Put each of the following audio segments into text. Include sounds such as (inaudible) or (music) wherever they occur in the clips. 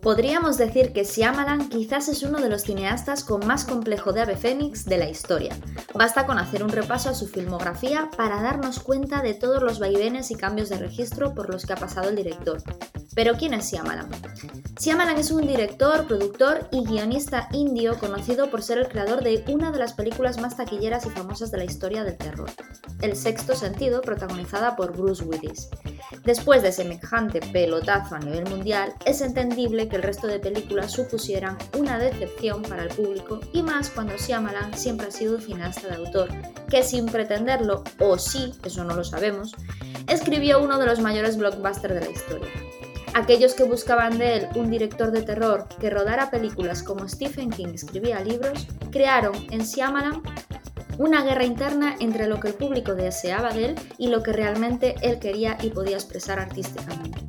Podríamos decir que Shyamalan quizás es uno de los cineastas con más complejo de ave fénix de la historia. Basta con hacer un repaso a su filmografía para darnos cuenta de todos los vaivenes y cambios de registro por los que ha pasado el director. Pero ¿quién es Shyamalan? Shyamalan es un director, productor y guionista indio conocido por ser el creador de una de las películas más taquilleras y famosas de la historia del terror, El Sexto Sentido, protagonizada por Bruce Willis. Después de semejante pelotazo a nivel mundial, es entendible que el resto de películas supusieran una decepción para el público y más cuando Shyamalan siempre ha sido un cineasta de autor, que sin pretenderlo, o sí, eso no lo sabemos, escribió uno de los mayores blockbusters de la historia. Aquellos que buscaban de él un director de terror que rodara películas como Stephen King escribía libros, crearon en Shyamalan una guerra interna entre lo que el público deseaba de él y lo que realmente él quería y podía expresar artísticamente.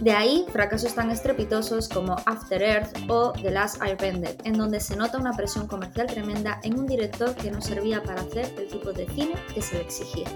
De ahí fracasos tan estrepitosos como After Earth o The Last Airbender, en donde se nota una presión comercial tremenda en un director que no servía para hacer el tipo de cine que se le exigía.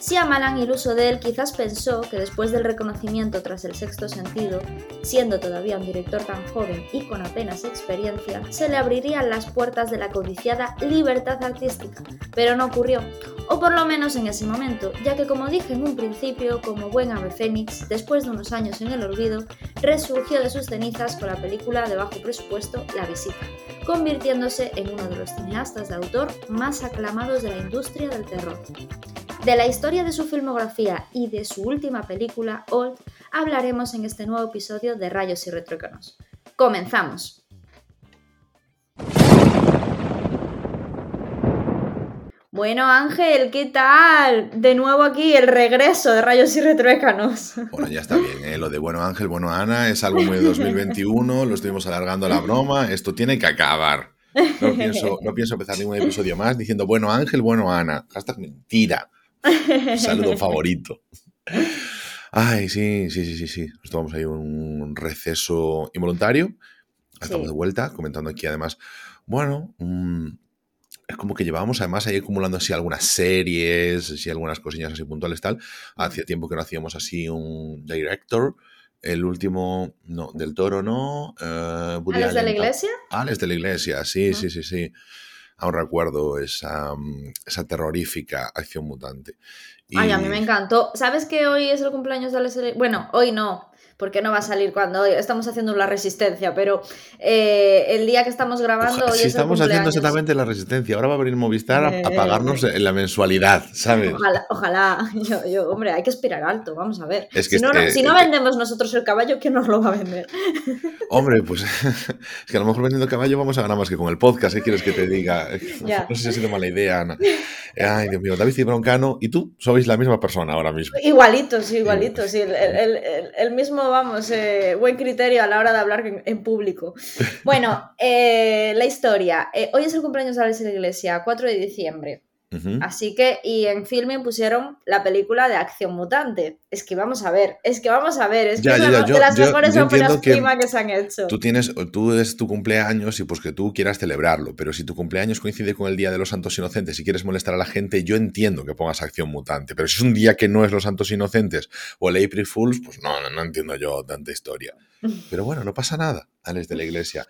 Shyamalan, iluso de él, quizás pensó que después del reconocimiento tras el sexto sentido, siendo todavía un director tan joven y con apenas experiencia, se le abrirían las puertas de la codiciada libertad artística, pero no ocurrió, o por lo menos en ese momento, ya que como dije en un principio, como buen ave fénix, después de unos años en el olvido, resurgió de sus cenizas con la película de bajo presupuesto La Visita, convirtiéndose en uno de los cineastas de autor más aclamados de la industria del terror. De la historia de su filmografía y de su última película, Old, hablaremos en este nuevo episodio de Rayos y Retrócanos. ¡Comenzamos! Bueno, Ángel, ¿qué tal? De nuevo aquí el regreso de Rayos y Retruécanos. Bueno, ya está bien, ¿eh? lo de bueno Ángel, bueno Ana, es algo de 2021, lo estuvimos alargando la broma, esto tiene que acabar. No pienso, no pienso empezar ningún episodio más diciendo bueno Ángel, bueno Ana. Hashtag mentira. (laughs) Saludo favorito. Ay, sí, sí, sí, sí, sí. Nos tomamos ahí un receso involuntario. Estamos de vuelta, comentando aquí además, bueno, es como que llevábamos además ahí acumulando así algunas series, así algunas cosillas así puntuales tal. Hacía tiempo que no hacíamos así un director. El último, no, del toro no. Uh, ¿Alex de la iglesia? Alex de la iglesia, sí, sí, sí, sí aún recuerdo esa, mm, esa terrorífica acción mutante. Ay, a mí me encantó. ¿Sabes que hoy es el cumpleaños de Alex? Bueno, hoy no porque no va a salir cuando estamos haciendo la resistencia, pero eh, el día que estamos grabando... si estamos haciendo exactamente la resistencia, ahora va a venir Movistar a, a pagarnos en la mensualidad, ¿sabes? Ojalá, ojalá. (laughs) Yo, hombre, hay que aspirar alto, vamos a ver. si, no, si no vendemos nosotros el caballo, ¿quién nos lo va a vender? (laughs) Hombre, pues (laughs) es que a lo mejor vendiendo caballo vamos a ganar más que con el podcast, ¿qué quieres que te diga? No sé si ha sido mala idea, Ana. Ay, Dios mío, David y Broncano y tú sois la misma persona ahora mismo. Igualitos, igualitos, sí, el mismo vamos, eh, buen criterio a la hora de hablar en, público. Bueno, (laughs) eh, la historia. Eh, hoy es el cumpleaños de Alex Iglesia, 4 de diciembre. Así que, y en filming pusieron la película de Acción Mutante. Es que vamos a ver, es que vamos a ver, es que es una de las mejores óperas prima que se han hecho. Tú tienes, tú es tu cumpleaños y pues que tú quieras celebrarlo, pero si tu cumpleaños coincide con el Día de los Santos Inocentes y quieres molestar a la gente, yo entiendo que pongas Acción Mutante, pero si es un día que no es los Santos Inocentes o el April Fools, pues no, no, entiendo yo tanta historia. (laughs) Pero bueno, no pasa nada, Alex de la Iglesia.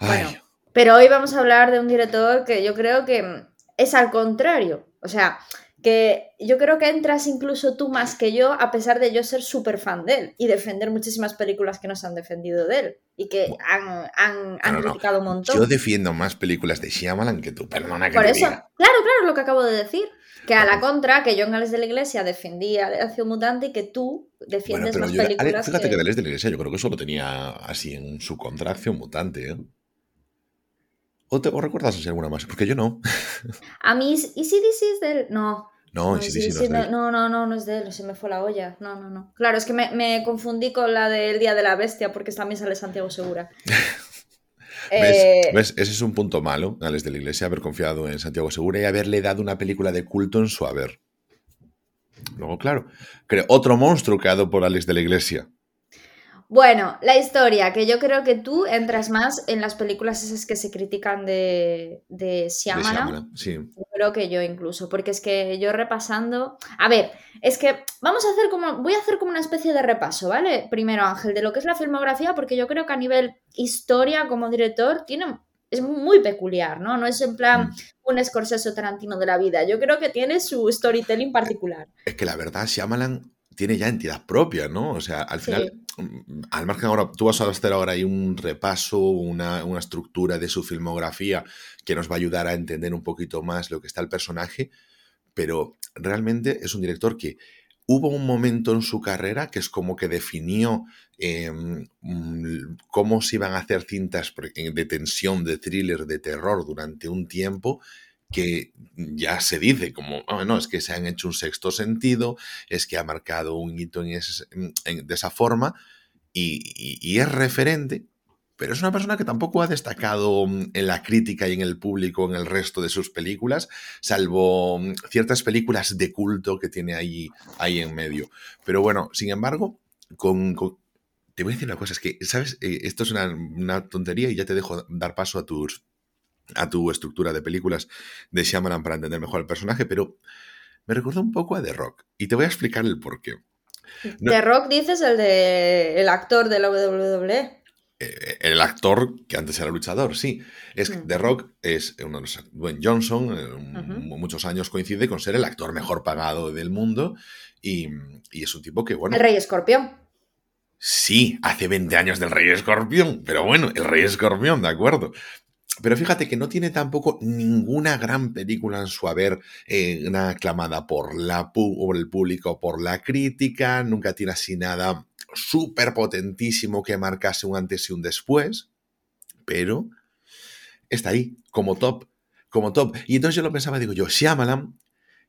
Bueno, pero hoy vamos a hablar de un director que yo creo que es al contrario. O sea, que yo creo que entras incluso tú más que yo, a pesar de yo ser súper fan de él y defender muchísimas películas que nos han defendido de él y que han, han, criticado un montón. Yo defiendo más películas de Shyamalan que tú, perdona que Por eso, claro, claro, lo que acabo de decir. Que a la contra, que yo en Alex de la Iglesia defendía Acción Mutante y que tú defiendes más películas. Fíjate que... de Alex de la Iglesia yo creo que solo tenía así en su contra Acción Mutante. ¿eh? ¿O, te, recuerdas así alguna más? Porque yo no. (laughs) A mí, ¿y si es de él? No. No, no, sí, sí, no, no, no, no, no es de él, se me fue la olla. No, no, no. Claro, es que me, confundí con la del Día de la Bestia, porque también sale Santiago Segura. (laughs) Eh, ¿Ves? Ese es un punto malo, Alex de la Iglesia, haber confiado en Santiago Segura y haberle dado una película de culto en su haber. Luego, claro, creo otro monstruo creado por Alex de la Iglesia. Bueno, la historia, que yo creo que tú entras más en las películas esas que se critican de, de Shyamalan. sí. Creo que yo incluso, porque es que yo repasando... A ver, es que vamos a hacer como... Voy a hacer como una especie de repaso, ¿vale? Primero, Ángel, de lo que es la filmografía, porque yo creo que a nivel historia como director tiene... Es muy peculiar, ¿no? No es en plan Mm. un Scorsese o Tarantino de la vida. Yo creo que tiene su storytelling particular. Es que la verdad, Shyamalan tiene ya entidad propia, ¿no? O sea, al final, al margen ahora, tú vas a hacer ahora ahí un repaso, una, una estructura de su filmografía que nos va a ayudar a entender un poquito más lo que está el personaje, pero realmente es un director que hubo un momento en su carrera que es como que definió eh, mm, cómo se iban a hacer cintas eh, de tensión, de thriller, de terror durante un tiempo que ya se dice como, "Ah, no, es que se han hecho un sexto sentido, es que ha marcado un hito en de esa forma y, es referente, pero es una persona que tampoco ha destacado mm, en la crítica y en el público en el resto de sus películas, salvo mm, ciertas películas de culto que tiene ahí, ahí en medio. Pero bueno, sin embargo, con- te voy a decir una cosa, es que, ¿sabes? Eh, esto es una, una tontería y ya te dejo dar paso a tus a tu estructura de películas de Shyamalan para entender mejor el personaje, pero me recuerda un poco a The Rock y te voy a explicar el porqué. No- The Rock dices el de el actor de la WWE. Eh, el actor que antes era luchador, sí. Es que Mm. The Rock es uno de los. Dwayne Johnson, eh, muchos años coincide con ser el actor mejor pagado del mundo y, y es un tipo que, bueno. El Rey Escorpión. Sí, hace 20 años del Rey Escorpión, pero bueno, el Rey Escorpión, de acuerdo. Pero fíjate que no tiene tampoco ninguna gran película en su haber, eh, una aclamada por, la por el público, por la crítica, nunca tiene así nada súper potentísimo que marcase un antes y un después, pero está ahí, como top, como top. Y entonces yo lo pensaba, digo yo, Shyamalan,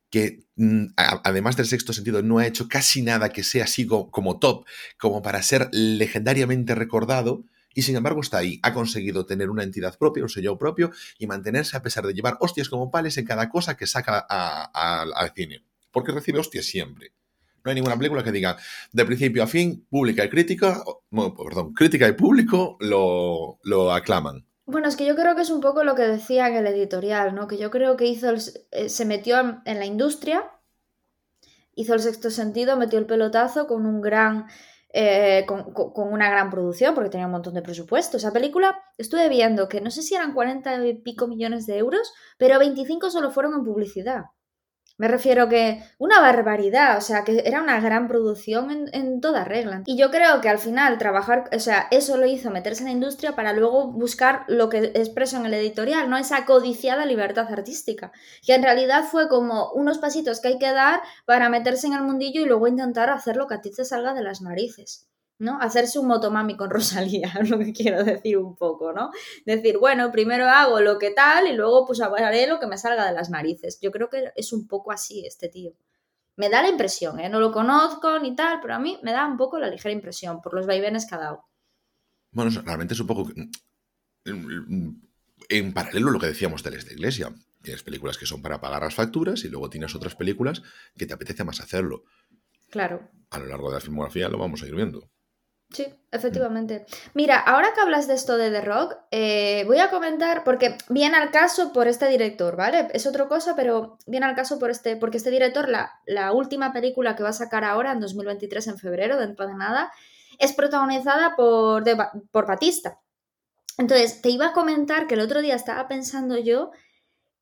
que mm, además del sexto sentido no ha hecho casi nada que sea así co- como top, como para ser legendariamente recordado, y sin embargo está ahí, ha conseguido tener una entidad propia, un sello propio, y mantenerse a pesar de llevar hostias como pales en cada cosa que saca al cine. Porque recibe hostias siempre. No hay ninguna película que diga de principio a fin, pública y crítica, o- no, perdón, crítica y público lo, lo aclaman. Bueno, es que yo creo que es un poco lo que decía en el editorial, ¿no? Que yo creo que hizo el- eh, se metió en la industria, hizo el sexto sentido, metió el pelotazo con un gran eh, con, con- una gran producción, porque tenía un montón de presupuesto. Esa película estuve viendo que no sé si eran 40 y pico millones de euros, pero 25 solo fueron en publicidad. Me refiero que una barbaridad, o sea, que era una gran producción en, en toda regla. Y yo creo que al final trabajar, o sea, eso lo hizo meterse en la industria para luego buscar lo que expreso en el editorial, ¿no? Esa codiciada libertad artística, que en realidad fue como unos pasitos que hay que dar para meterse en el mundillo y luego intentar hacer lo que a ti te salga de las narices. ¿No? Hacerse un motomami con (laughs) Rosalía, es lo que quiero decir un poco, ¿no? Decir, bueno, primero hago lo que tal y luego pues haré lo que me salga de las narices. Yo creo que es un poco así este tío. Me da la impresión, ¿eh? No lo conozco ni tal, pero a mí me da un poco la ligera impresión por los vaivenes que ha dado. Bueno, realmente es un poco en paralelo a lo que decíamos de esta iglesia. Tienes películas que son para pagar las facturas y luego tienes otras películas que te apetece más hacerlo. Claro. A lo largo de la filmografía lo vamos a ir viendo. Sí, efectivamente. Mira, ahora que hablas de esto de The Rock, eh, voy a comentar, porque viene al caso por este director, ¿vale? Es otra cosa, pero viene al caso por este, porque este director, la, la última película que va a sacar ahora, en 2023, en febrero, dentro de nada, es protagonizada por, de, por Batista. Entonces, te iba a comentar que el otro día estaba pensando yo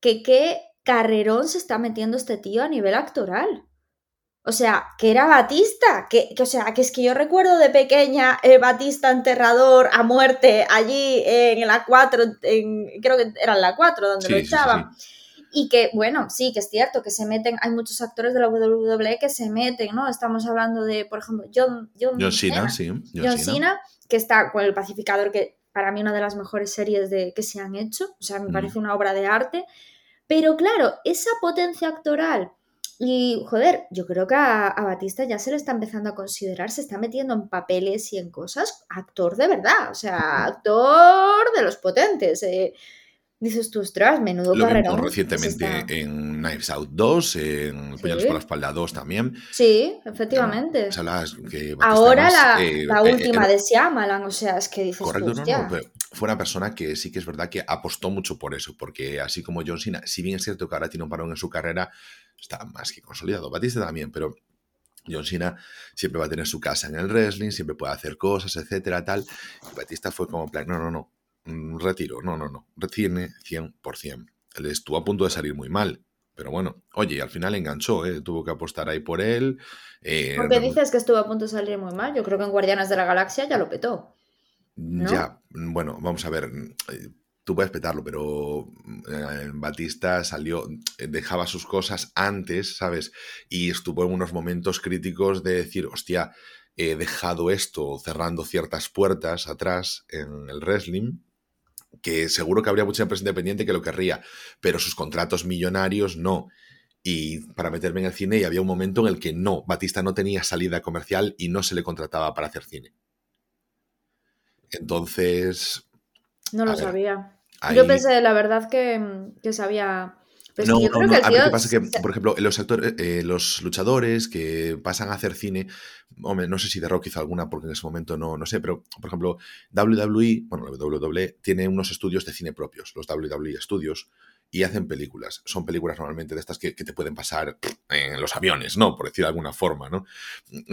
que qué carrerón se está metiendo este tío a nivel actoral. O sea, que era Batista, que, que, o sea, que es que yo recuerdo de pequeña eh, Batista enterrador a muerte allí en la 4, en, creo que era en la 4 donde Sí, lo sí, echaban. sí. Y que, bueno, sí, que es cierto, que se meten, hay muchos actores de la WWE que se meten, ¿no? Estamos hablando de, por ejemplo, John, John, John Cena, Cena, sí. John, John Cena. Cena, que está con El Pacificador, que para mí una de las mejores series de, que se han hecho, o sea, me Mm. parece una obra de arte. Pero claro, esa potencia actoral y, joder, yo creo que a, Batista ya se le está empezando a considerar, se está metiendo en papeles y en cosas, actor de verdad, o sea, actor de los potentes. Eh. Dices tú, ostras, menudo Lo vimos recientemente en Knives Out 2, en Sí. Puñales por la espalda 2 también. Sí, efectivamente. Las que Ahora la, eh, la eh, última era- de Shyamalan, o sea, es que dices Correcto, tú, no, no, fue una persona que sí que es verdad que apostó mucho por eso, porque así como John Cena, si bien es cierto que ahora tiene un parón en su carrera, está más que consolidado. Batista también, pero John Cena siempre va a tener su casa en el wrestling, siempre puede hacer cosas, etcétera, tal. Y Batista fue como en plan, no, no, no, retiro, no, no, no, retiene 100%. Él estuvo a punto de salir muy mal, pero bueno, oye, al final enganchó, ¿eh? tuvo que apostar ahí por él. eh, Porque dices que estuvo a punto de salir muy mal. Yo creo que en Guardianes de la Galaxia ya lo petó. ¿no? Ya, bueno, vamos a ver. eh, Tú puedes petarlo, pero eh, Batista salió, dejaba sus cosas antes, ¿sabes? Y estuvo en unos momentos críticos de decir, hostia, he dejado esto cerrando ciertas puertas atrás en el wrestling, que seguro que habría mucha empresa independiente que lo querría, pero sus contratos millonarios no. Y para meterme en el cine, y había un momento en el que no, Batista no tenía salida comercial y no se le contrataba para hacer cine. Entonces, No lo ver, sabía. ahí- Yo pensé, la verdad, que, que sabía. Pero es no, yo no, creo no, que a ver. ¿qué pasa? Que, por ejemplo, los actores, eh, los luchadores que pasan a hacer cine, hombre, no sé si The Rock hizo alguna, porque en ese momento no, no sé, pero, por ejemplo, WWE, bueno, WWE tiene unos estudios de cine propios, los WWE Studios, y hacen películas. Son películas normalmente de estas que, que te pueden pasar en los aviones, ¿no? Por decir de alguna forma, ¿no?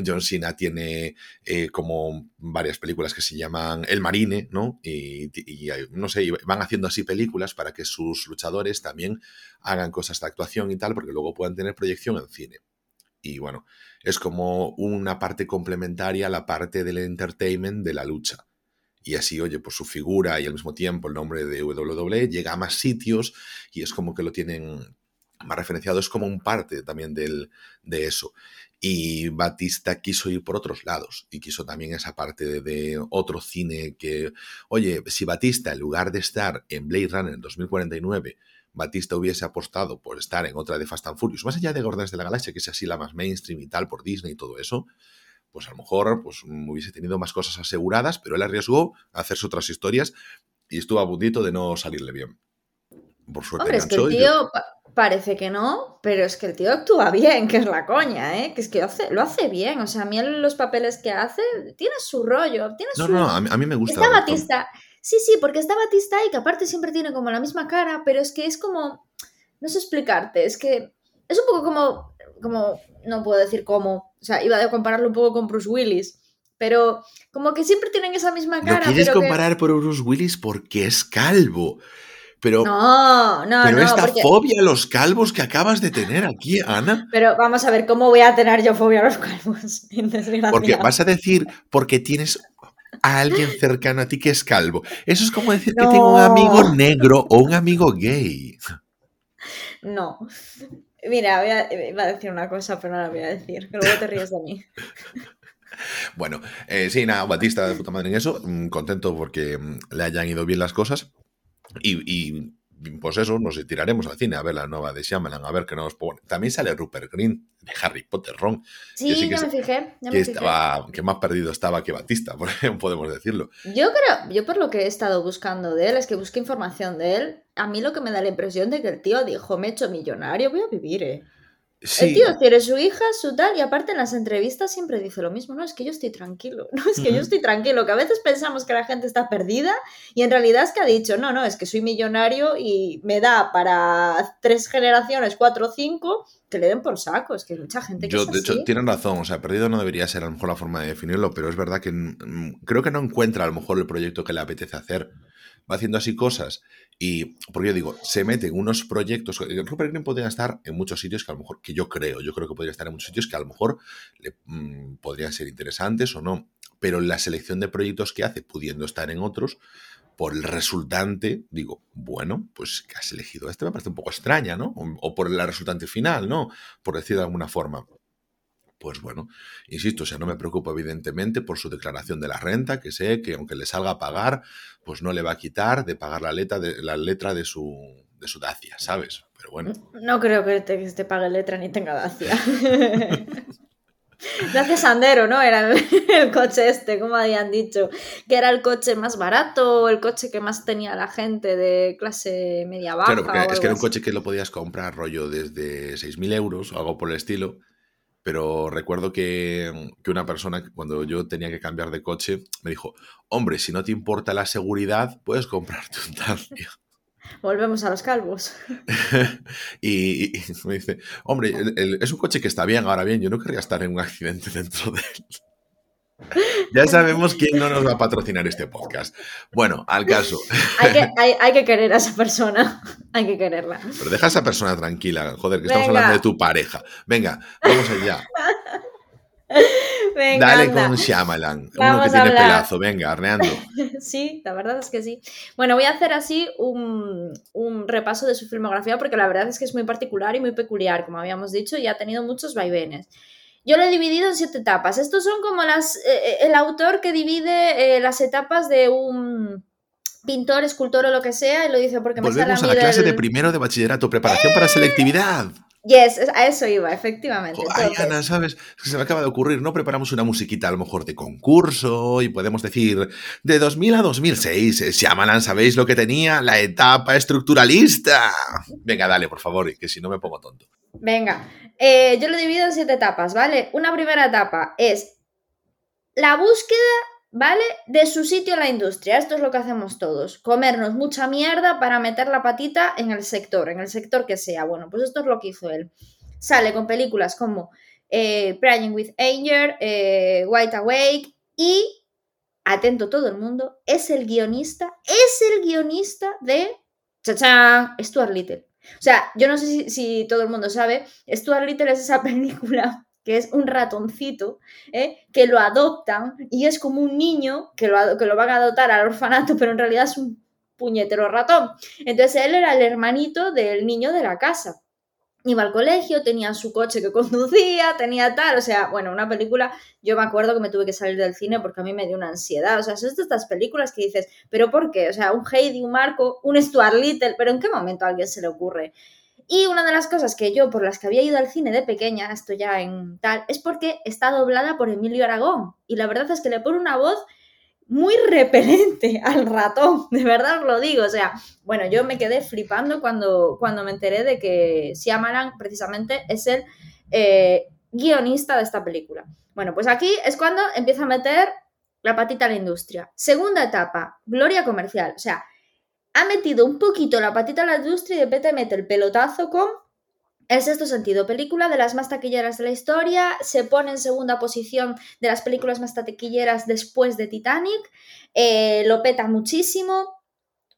John Cena tiene eh, como varias películas que se llaman El Marine, ¿no? Y, no sé, van haciendo así películas para que sus luchadores también hagan cosas de actuación y tal, porque luego puedan tener proyección en cine. Y bueno, es como una parte complementaria a la parte del entertainment de la lucha. Y así, oye, pues su figura y al mismo tiempo el nombre de WWE llega a más sitios y es como que lo tienen más referenciado, es como un parte también del, de eso. Y Batista quiso ir por otros lados y quiso también esa parte de, de, otro cine que, oye, si Batista en lugar de estar en Blade Runner en 2049, Batista hubiese apostado por estar en otra de Fast and Furious, más allá de Guardianes de la Galaxia, que es así la más mainstream y tal por Disney y todo eso, pues a lo mejor pues, hubiese tenido más cosas aseguradas, pero él arriesgó a hacerse otras historias y estuvo a puntito de no salirle bien. Por suerte Hombre, es que el tío pa parece que no, pero es que el tío actúa bien, (laughs) que es la coña, ¿eh? Que es que lo hace, lo hace bien. O sea, a mí los papeles que hace, tiene su rollo, tiene no, su... No, no, a mí, a mí me gusta. Está Batista. Sí, sí, porque está Batista y que aparte siempre tiene como la misma cara, pero es que es como... No sé explicarte, es que es un poco como... como no puedo decir cómo, o sea, iba a compararlo un poco con Bruce Willis, pero como que siempre tienen esa misma cara. ¿Lo quieres pero comparar que... por Bruce Willis porque es calvo? Pero, no, no, pero no, esta porque... fobia a los calvos que acabas de tener aquí, Ana. Pero vamos a ver, ¿cómo voy a tener yo fobia a los calvos? (laughs) Porque vas a decir, porque tienes a alguien cercano a ti que es calvo. Eso es como decir no. que tengo un amigo negro o un amigo gay. No. Mira, voy a, iba a decir una cosa, pero no la voy a decir, que luego te ríes de mí. (laughs) Bueno, eh, sí, nada, Batista de puta madre en eso, mm, contento porque mm, le hayan ido bien las cosas y, y, pues eso, nos tiraremos al cine a ver la nueva de Shyamalan, a ver qué nos pone. También sale Rupert Green de Harry Potter, Ron. Sí, sí ya me fijé. Ya que, me estaba, fijé. que más perdido estaba que Batista, (laughs) podemos decirlo. Yo creo, yo por lo que he estado buscando de él, es que busqué información de él, a mí lo que me da la impresión de que el tío dijo, me he hecho millonario, voy a vivir, eh. Sí. El tío tiene su hija, su tal, y aparte en las entrevistas siempre dice lo mismo, no, es que yo estoy tranquilo, (laughs) no, es que uh -huh. yo estoy tranquilo, que a veces pensamos que la gente está perdida y en realidad es que ha dicho, no, no, es que soy millonario y me da para tres generaciones, cuatro o cinco, que le den por saco, es que hay mucha gente que Yo, es de así. hecho, tienen razón, o sea, perdido no debería ser a lo mejor la forma de definirlo, pero es verdad que creo que no encuentra a lo mejor el proyecto que le apetece hacer. Va haciendo así cosas y, porque yo digo, se mete en unos proyectos. Rupert Green podría estar en muchos sitios que a lo mejor, que yo creo, yo creo que podría estar en muchos sitios que a lo mejor le, mmm, podrían ser interesantes o no. Pero la selección de proyectos que hace, pudiendo estar en otros, por el resultante, digo, bueno, pues que has elegido este me parece un poco extraña, ¿no? O, o por la resultante final, ¿no? Por decir de alguna forma pues bueno, insisto, o sea, no me preocupo evidentemente por su declaración de la renta, que sé que aunque le salga a pagar, pues no le va a quitar de pagar la letra de, la letra de su, de su dacia, ¿sabes? Pero bueno. No creo que te, que te pague letra ni tenga dacia. (laughs) Gracias Sandero, ¿no? Era (laughs) el, coche este, como habían dicho, que era el coche más barato, el coche que más tenía la gente de clase media baja. Claro, es que era un coche que lo podías comprar rollo desde 6.000 euros o algo por el estilo. Pero recuerdo que, que, una persona, cuando yo tenía que cambiar de coche, me dijo, hombre, si no te importa la seguridad, puedes comprarte un Dacia. (laughs) Volvemos a los calvos. (laughs) y, me dice, hombre, es un coche que está bien, ahora bien, yo no querría estar en un accidente dentro de él. Ya sabemos quién no nos va a patrocinar este podcast. Bueno, al caso. Hay que, querer a esa persona. (laughs) Hay que quererla. Pero deja a esa persona tranquila, joder, que estamos hablando de tu pareja. Venga, vamos allá. (laughs) Dale con Shyamalan, uno que tiene pelazo, venga, arneando. (laughs) sí, la verdad es que sí. Bueno, voy a hacer así un, repaso de su filmografía porque la verdad es que es muy particular y muy peculiar, como habíamos dicho, y ha tenido muchos vaivenes. Yo lo he dividido en siete etapas. Estos son como las, eh, eh, el autor que divide eh, las etapas de un pintor, escultor o lo que sea, y lo dice porque me sale a, la clase de primero de bachillerato, preparación para selectividad. Yes, a eso iba, efectivamente. Ay, Ana, ¿sabes? Se me acaba de ocurrir, ¿no? Preparamos una musiquita a lo mejor de concurso y podemos decir, de 2000 a 2006, Shyamalan, ¿sabéis lo que tenía? La etapa estructuralista. Venga, dale, por favor, que si no me pongo tonto. Venga, eh, yo lo divido en siete etapas, ¿vale? Una primera etapa es la búsqueda ¿vale? De su sitio en la industria. Esto es lo que hacemos todos. Comernos mucha mierda para meter la patita en el sector, en el sector que sea. Bueno, pues esto es lo que hizo él. Sale con películas como eh, Praying with Anger, eh, White Awake y, atento todo el mundo, es el guionista, es el guionista de ¡Chachán! Stuart Little. O sea, yo no sé si, si todo el mundo sabe, Stuart Little es esa (laughs) película que es un ratoncito, ¿eh? que lo adoptan y es como un niño que lo, que lo van a adoptar al orfanato, pero en realidad es un puñetero ratón. Entonces él era el hermanito del niño de la casa. Iba al colegio, tenía su coche que conducía, tenía tal, o sea, bueno, una película, yo me acuerdo que me tuve que salir del cine porque a mí me dio una ansiedad, o sea, son estas películas que dices, pero ¿por qué? O sea, un Heidi, un Marco, un Stuart Little, pero ¿en qué momento a alguien se le ocurre y una de las cosas que yo, por las que había ido al cine de pequeña, esto ya en tal, es porque está doblada por Emilio Aragón. Y la verdad es que le pone una voz muy repelente (laughs) al ratón, de verdad os lo digo. O sea, bueno, yo me quedé flipando cuando, cuando me enteré de que Siamalan precisamente es el eh, guionista de esta película. Bueno, pues aquí es cuando empieza a meter la patita a la industria. Segunda etapa, gloria comercial. O sea, ha metido un poquito la patita a la industria y de repente mete el pelotazo con el sexto sentido, película de las más taquilleras de la historia, se pone en segunda posición de las películas más taquilleras después de Titanic, eh, lo peta muchísimo,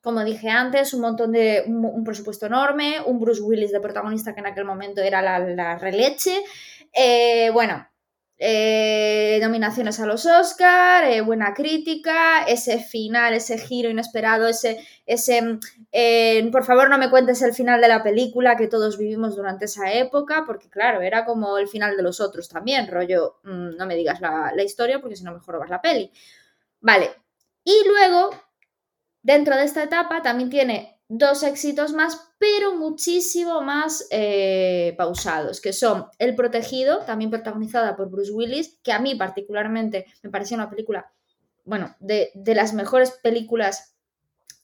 como dije antes, un montón de, un, presupuesto enorme, un Bruce Willis de protagonista que en aquel momento era la, releche, eh, bueno, eh, nominaciones a los Oscar, eh, buena crítica, ese final, ese giro inesperado, ese, ese eh, por favor no me cuentes el final de la película que todos vivimos durante esa época, porque claro, era como el final de los otros también, rollo, mm, no me digas la, historia porque si no mejor vas la peli. Vale, y luego, dentro de esta etapa también tiene dos éxitos más, pero muchísimo más eh, pausados, que son El Protegido, también protagonizada por Bruce Willis, que a mí particularmente me pareció una película, bueno, de, las mejores películas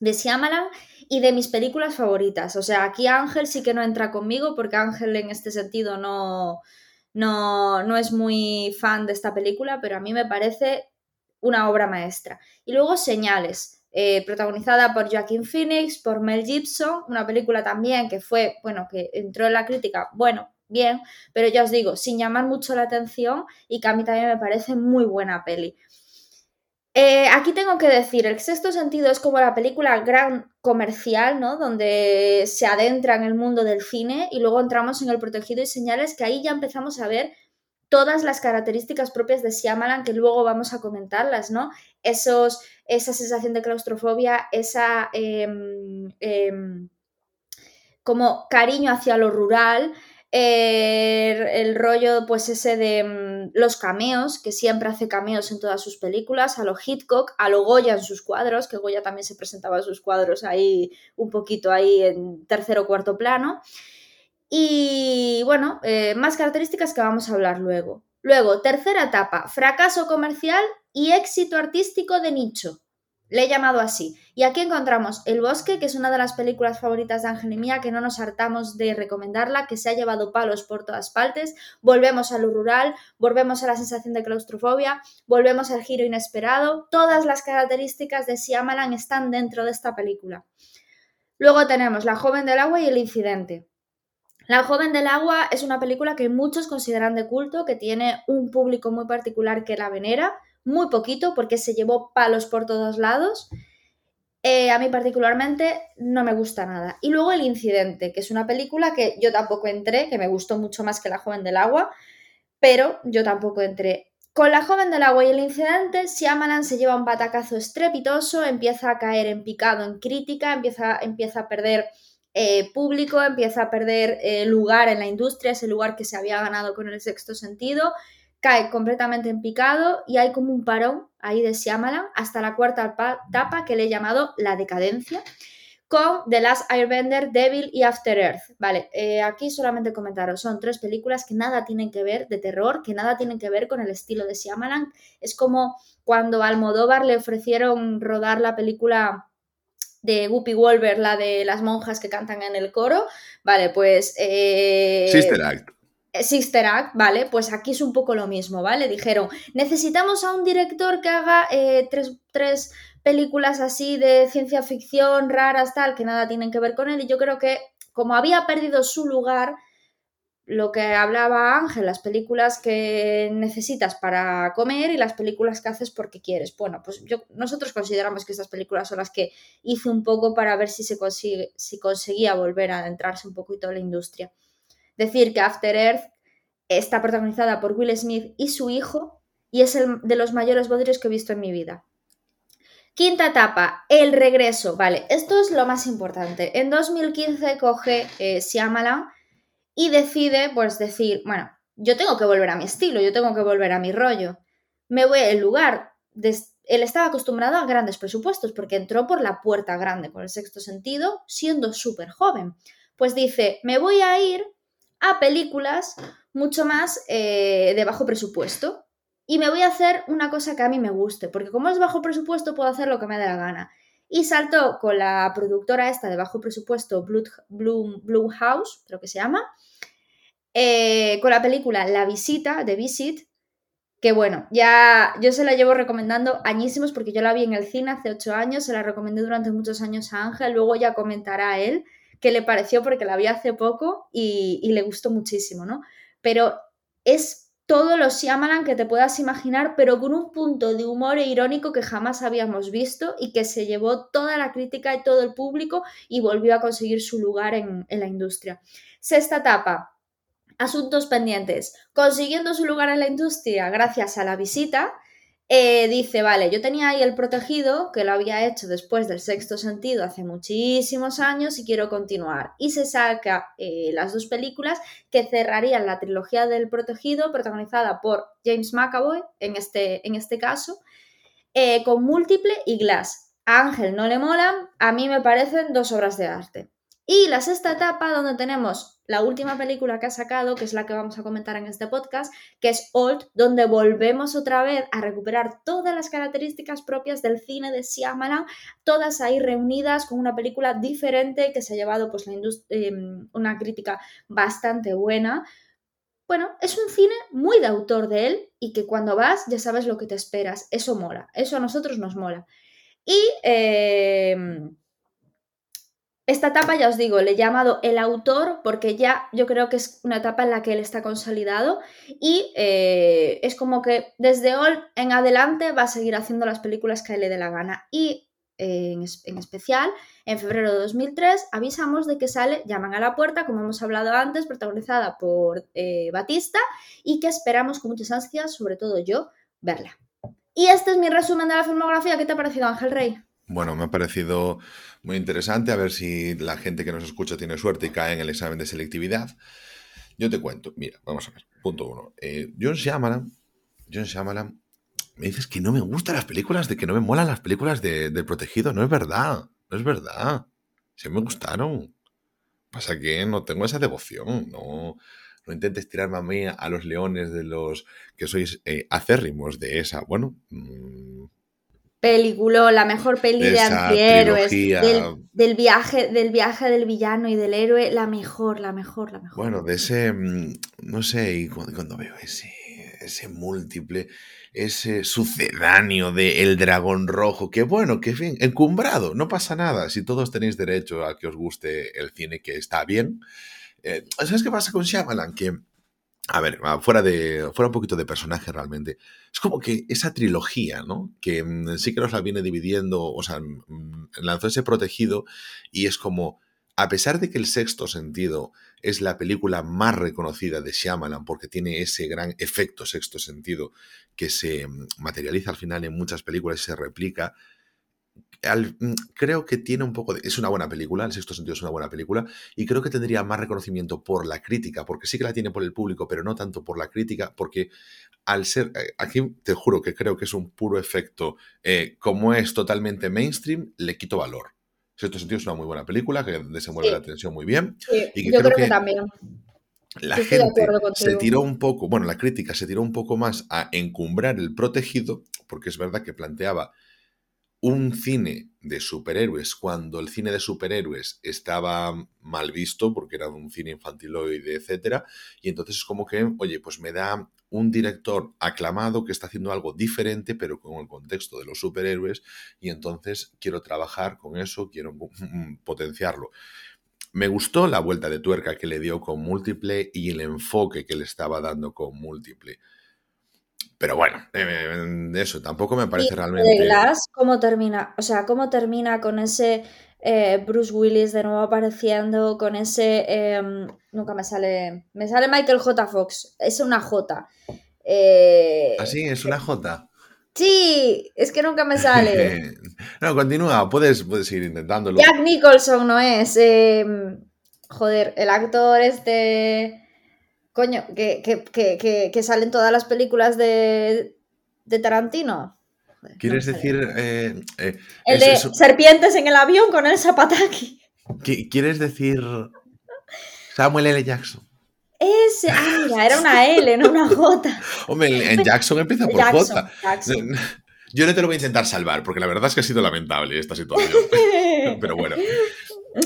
de Shyamalan y de mis películas favoritas. O sea, aquí Ángel sí que no entra conmigo porque Ángel en este sentido no, no, no es muy fan de esta película, pero a mí me parece una obra maestra. Y luego Señales, eh, protagonizada por Joaquin Phoenix, por Mel Gibson, una película también que fue, bueno, que entró en la crítica, bueno, bien, pero ya os digo, sin llamar mucho la atención y que a mí también me parece muy buena peli. Eh, aquí tengo que decir, el sexto sentido es como la película gran comercial, ¿no? Donde se adentra en el mundo del cine y luego entramos en el protegido y señales que ahí ya empezamos a ver todas las características propias de Shyamalan que luego vamos a comentarlas, ¿no? Esos, esa sensación de claustrofobia, esa em, em, como cariño hacia lo rural, el rollo pues ese de em, los cameos, que siempre hace cameos en todas sus películas, a lo Hitchcock, a lo Goya en sus cuadros, que Goya también se presentaba en sus cuadros ahí un poquito ahí en tercero o cuarto plano. Y bueno, eh, más características que vamos a hablar luego. Luego, tercera etapa, fracaso comercial y éxito artístico de nicho. Le he llamado así. Y aquí encontramos El Bosque, que es una de las películas favoritas de Ángel y mía, que no nos hartamos de recomendarla, que se ha llevado palos por todas partes. Volvemos a lo rural, volvemos a la sensación de claustrofobia, volvemos al giro inesperado. Todas las características de Siamalan están dentro de esta película. Luego tenemos La joven del agua y El incidente. La joven del agua es una película que muchos consideran de culto, que tiene un público muy particular que la venera muy poquito porque se llevó palos por todos lados. Eh, a mí particularmente no me gusta nada. Y luego El Incidente, que es una película que yo tampoco entré, que me gustó mucho más que La Joven del Agua, pero yo tampoco entré. Con La Joven del Agua y El Incidente, Siamalan se lleva un batacazo estrepitoso, empieza a caer en picado, en crítica, empieza, empieza a perder eh, público, empieza a perder eh, lugar en la industria, ese lugar que se había ganado con el sexto sentido, cae completamente en picado y hay como un parón ahí de Shyamalan hasta la cuarta etapa que le he llamado La decadencia con The Last Airbender, Devil y After Earth. Vale, eh, aquí solamente comentaros, son tres películas que nada tienen que ver de terror, que nada tienen que ver con el estilo de Shyamalan. Es como cuando a Almodóvar le ofrecieron rodar la película de Whoopi Wolver, la de las monjas que cantan en el coro. Vale, pues... Eh, Sister Act. Sister Act, ¿vale? Pues aquí es un poco lo mismo, ¿vale? Dijeron, necesitamos a un director que haga eh, tres, películas así de ciencia ficción, raras, tal, que nada tienen que ver con él. Y yo creo que como había perdido su lugar, lo que hablaba Ángel, las películas que necesitas para comer y las películas que haces porque quieres. Bueno, pues yo, nosotros consideramos que estas películas son las que hice un poco para ver si, se si conseguía volver a adentrarse un poquito en la industria. Decir que After Earth está protagonizada por Will Smith y su hijo y es el de los mayores bodrios que he visto en mi vida. Quinta etapa, el regreso. Vale, esto es lo más importante. En 2015 coge eh, y decide, pues decir, bueno, yo tengo que volver a mi estilo, yo tengo que volver a mi rollo. Me voy al lugar. Él estaba acostumbrado a grandes presupuestos porque entró por la puerta grande con el sexto sentido siendo súper joven. Pues dice, me voy a ir a películas mucho más eh, de bajo presupuesto. Y me voy a hacer una cosa que a mí me guste, porque como es bajo presupuesto puedo hacer lo que me dé la gana. Y saltó con la productora esta de bajo presupuesto, Blue, Blue, House, creo que se llama, eh, con la película La Visita, de Visit, que bueno, ya yo se la llevo recomendando añísimos porque yo la vi en el cine hace ocho años, se la recomendé durante muchos años a Ángel, luego ya comentará él qué le pareció porque la vi hace poco y, le gustó muchísimo, ¿no? Pero es todo lo Shyamalan que te puedas imaginar, pero con un punto de humor e irónico que jamás habíamos visto y que se llevó toda la crítica y todo el público y volvió a conseguir su lugar en, en la industria. Sexta etapa, asuntos pendientes. Consiguiendo su lugar en la industria gracias a la visita, eh, dice, vale, yo tenía ahí el protegido, que lo había hecho después del sexto sentido hace muchísimos años y quiero continuar. Y se saca eh, las dos películas que cerrarían la trilogía del protegido, protagonizada por James McAvoy, en este, en este caso, eh, con múltiple y Glass. A Ángel no le molan, a mí me parecen dos obras de arte. Y la sexta etapa, donde tenemos la última película que ha sacado, que es la que vamos a comentar en este podcast, que es Old, donde volvemos otra vez a recuperar todas las características propias del cine de Shyamalan, todas ahí reunidas con una película diferente que se ha llevado pues, la em, una crítica bastante buena. Bueno, es un cine muy de autor de él y que cuando vas ya sabes lo que te esperas. Eso mola, eso a nosotros nos mola. Y em, esta etapa, ya os digo, le he llamado el autor porque ya yo creo que es una etapa en la que él está consolidado y eh, es como que desde hoy en adelante va a seguir haciendo las películas que a él le dé la gana. Y eh, en, especial, en febrero de 2003 avisamos de que sale Llaman a la puerta, como hemos hablado antes, protagonizada por eh, Batista y que esperamos con muchas ansias, sobre todo yo, verla. Y este es mi resumen de la filmografía. ¿Qué te ha parecido, Ángel Rey? Bueno, me ha parecido muy interesante a ver si la gente que nos escucha tiene suerte y cae en el examen de selectividad. Yo te cuento, mira, vamos a ver, punto uno. Eh, John Shyamalan, John Shyamalan, me dices que no me gustan las películas, de que no me molan las películas de, del protegido. No es verdad, no es verdad. Sí me gustaron. Pasa que no tengo esa devoción, no, no intentes tirarme a mí a los leones de los que sois eh, acérrimos de esa, bueno... Mm, Película, la mejor peli de, antihéroes, del, viaje, del viaje del villano y del héroe, la mejor, la mejor, la mejor. Bueno, de ese, mm, no sé, y cuando, veo ese, ese múltiple, ese sucedáneo de El Dragón Rojo, que bueno, que fin, encumbrado, no pasa nada, si todos tenéis derecho a que os guste el cine, que está bien, eh, ¿Sabes qué pasa con Shyamalan? Que, a ver, fuera, de, fuera un poquito de personaje realmente, es como que esa trilogía, ¿no? Que mm, sí que nos la viene dividiendo, o sea, mm, lanzó ese protegido y es como, a pesar de que el sexto sentido es la película más reconocida de Shyamalan porque tiene ese gran efecto sexto sentido que se mm, materializa al final en muchas películas y se replica, Mm, creo que tiene un poco de... Es una buena película, el sexto sentido es una buena película, y creo que tendría más reconocimiento por la crítica, porque sí que la tiene por el público, pero no tanto por la crítica, porque al ser... Eh, aquí te juro que creo que es un puro efecto, eh, como es totalmente mainstream, le quito valor. Sexto sentido es una muy buena película, que desenvuelve la tensión muy bien. y yo creo, que, también. La gente se tiró un poco, bueno, la crítica se tiró un poco más a encumbrar el protegido, porque es verdad que planteaba un cine de superhéroes cuando el cine de superhéroes estaba mal visto porque era un cine infantiloide, etcétera, y entonces es como que, oye, pues me da un director aclamado que está haciendo algo diferente pero con el contexto de los superhéroes y entonces quiero trabajar con eso, quiero potenciarlo. Me gustó la vuelta de tuerca que le dio con múltiple y el enfoque que le estaba dando con múltiple. Pero bueno, eh, eso tampoco me parece realmente. ¿cómo termina? O sea, ¿cómo termina con ese eh, Bruce Willis de nuevo apareciendo? Con ese. Em, nunca me sale. Me sale Michael J. Fox. Es una J. Eh, ¿Ah, sí? ¿Es una J? Sí, es que nunca me sale. (laughs) no, continúa, puedes, puedes ir intentándolo. Jack Nicholson no es. Em, joder, el actor este coño, que, que, que, salen todas las películas de, de Tarantino. ¿Quieres decir... Eh, eh, el de serpientes en el avión con el zapataki. ¿Quieres decir Samuel L. Jackson? Ese, ah, mira, era una L, no una J. (laughs) Hombre, en Jackson empieza por J. Yo no te lo voy a intentar salvar, porque la verdad es que ha sido lamentable esta situación. (laughs) pero bueno.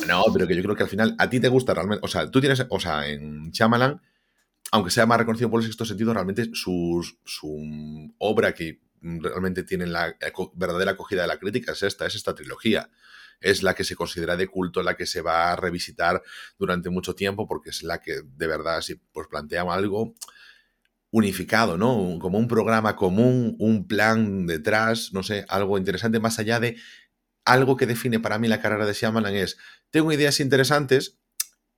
No, pero que yo creo que al final a ti te gusta realmente. O sea, tú tienes. O sea, en Shyamalan aunque sea más reconocido por el sexto sentido, realmente su, su obra que realmente tiene la verdadera acogida de la crítica es esta, es esta trilogía. Es la que se considera de culto, la que se va a revisitar durante mucho tiempo, porque es la que de verdad si pues plantea algo unificado, ¿no? Como un programa común, un plan detrás, no sé, algo interesante, más allá de algo que define para mí la carrera de Shyamalan es, tengo ideas interesantes,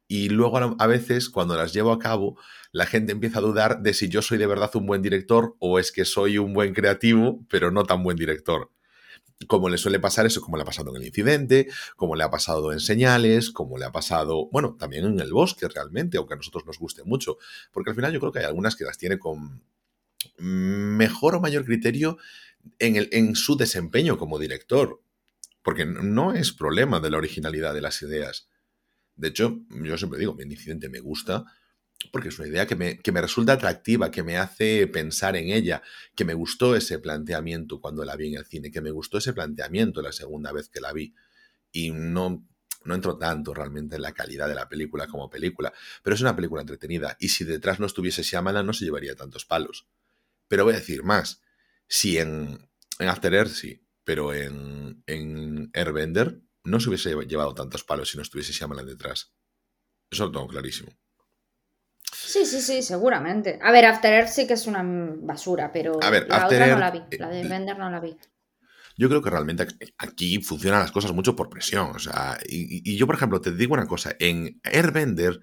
y luego a veces cuando las llevo a cabo la gente empieza a dudar de si yo soy de verdad un buen director o es que soy un buen creativo pero no tan buen director. Como le suele pasar eso, como le ha pasado en el incidente, como le ha pasado en señales, como le ha pasado, bueno, también en el bosque realmente, aunque a nosotros nos guste mucho, porque al final yo creo que hay algunas que las tiene con mejor o mayor criterio en, el, en su desempeño como director, porque no es problema de la originalidad de las ideas de hecho, yo siempre digo, mi incidente me gusta porque es una idea que me, que me, resulta atractiva, que me hace pensar en ella, que me gustó ese planteamiento cuando la vi en el cine, que me gustó ese planteamiento la segunda vez que la vi. Y no, no entro tanto realmente en la calidad de la película como película, pero es una película entretenida y si detrás no estuviese Shyamalan no se llevaría tantos palos. Pero voy a decir más, si en, en After Earth sí, pero en, en Airbender no se hubiese llevado tantos palos si no estuviese Shyamalan detrás. Eso lo tengo clarísimo. Sí, sí, sí, seguramente. A ver, After Earth sí que es una basura, pero a ver, la otra no la vi. La de Bender eh, no la vi. Yo creo que realmente aquí funcionan las cosas mucho por presión. O sea, y, yo, por ejemplo, te digo una cosa. En Airbender,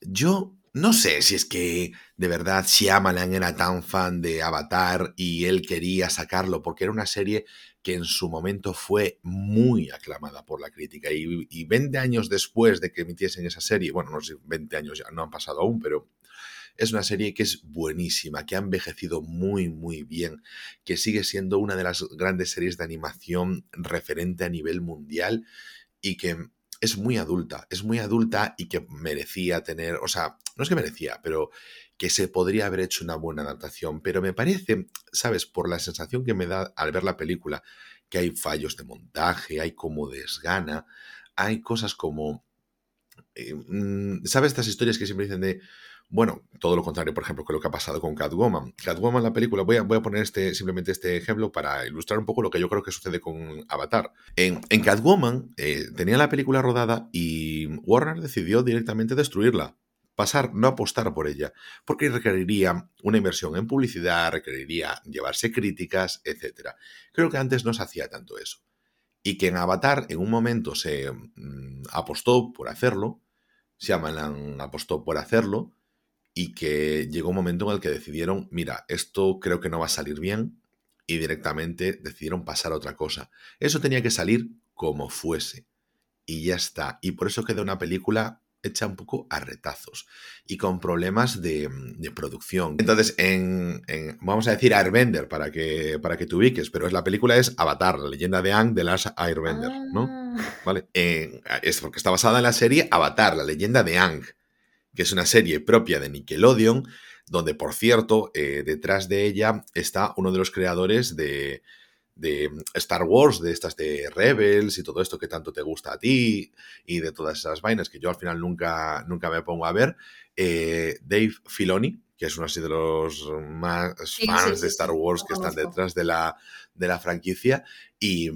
yo no sé si es que de verdad Shyamalan era tan fan de Avatar y él quería sacarlo porque era una serie que en su momento fue muy aclamada por la crítica. Y, 20 años después de que emitiesen esa serie, bueno, no sé, 20 años ya no han pasado aún, pero es una serie que es buenísima, que ha envejecido muy, muy bien, que sigue siendo una de las grandes series de animación referente a nivel mundial y que es muy adulta, es muy adulta y que merecía tener, o sea, no es que merecía, pero que se podría haber hecho una buena adaptación, pero me parece, sabes, por la sensación que me da al ver la película, que hay fallos de montaje, hay como desgana, hay cosas como, eh, mm, ¿sabes? Estas historias que siempre dicen de, bueno, todo lo contrario, por ejemplo, que lo que ha pasado con Catwoman. Catwoman, la película, voy a, voy a poner este, simplemente este ejemplo para ilustrar un poco lo que yo creo que sucede con Avatar. En, Catwoman eh, tenía la película rodada y Warner decidió directamente destruirla pasar, no apostar por ella, porque requeriría una inversión en publicidad, requeriría llevarse críticas, etc. Creo que antes no se hacía tanto eso. Y que en Avatar en un momento se mm, apostó por hacerlo, Shyamalan apostó por hacerlo, y que llegó un momento en el que decidieron, mira, esto creo que no va a salir bien, y directamente decidieron pasar a otra cosa. Eso tenía que salir como fuese. Y ya está. Y por eso queda una película hecha un poco a retazos y con problemas de, producción. Entonces, en, vamos a decir Airbender para que, para que te ubiques, pero es, la película es Avatar, la leyenda de Ang de las Airbender, ¿no? Ah. Vale. es porque está basada en la serie Avatar, la leyenda de Ang, que es una serie propia de Nickelodeon, donde, por cierto, eh, detrás de ella está uno de los creadores de, de Star Wars, de estas de Rebels y todo esto que tanto te gusta a ti y de todas esas vainas que yo al final nunca, nunca me pongo a ver, eh, Dave Filoni, que es uno así de los más fans de Star Wars que están detrás de la, de la franquicia. Y,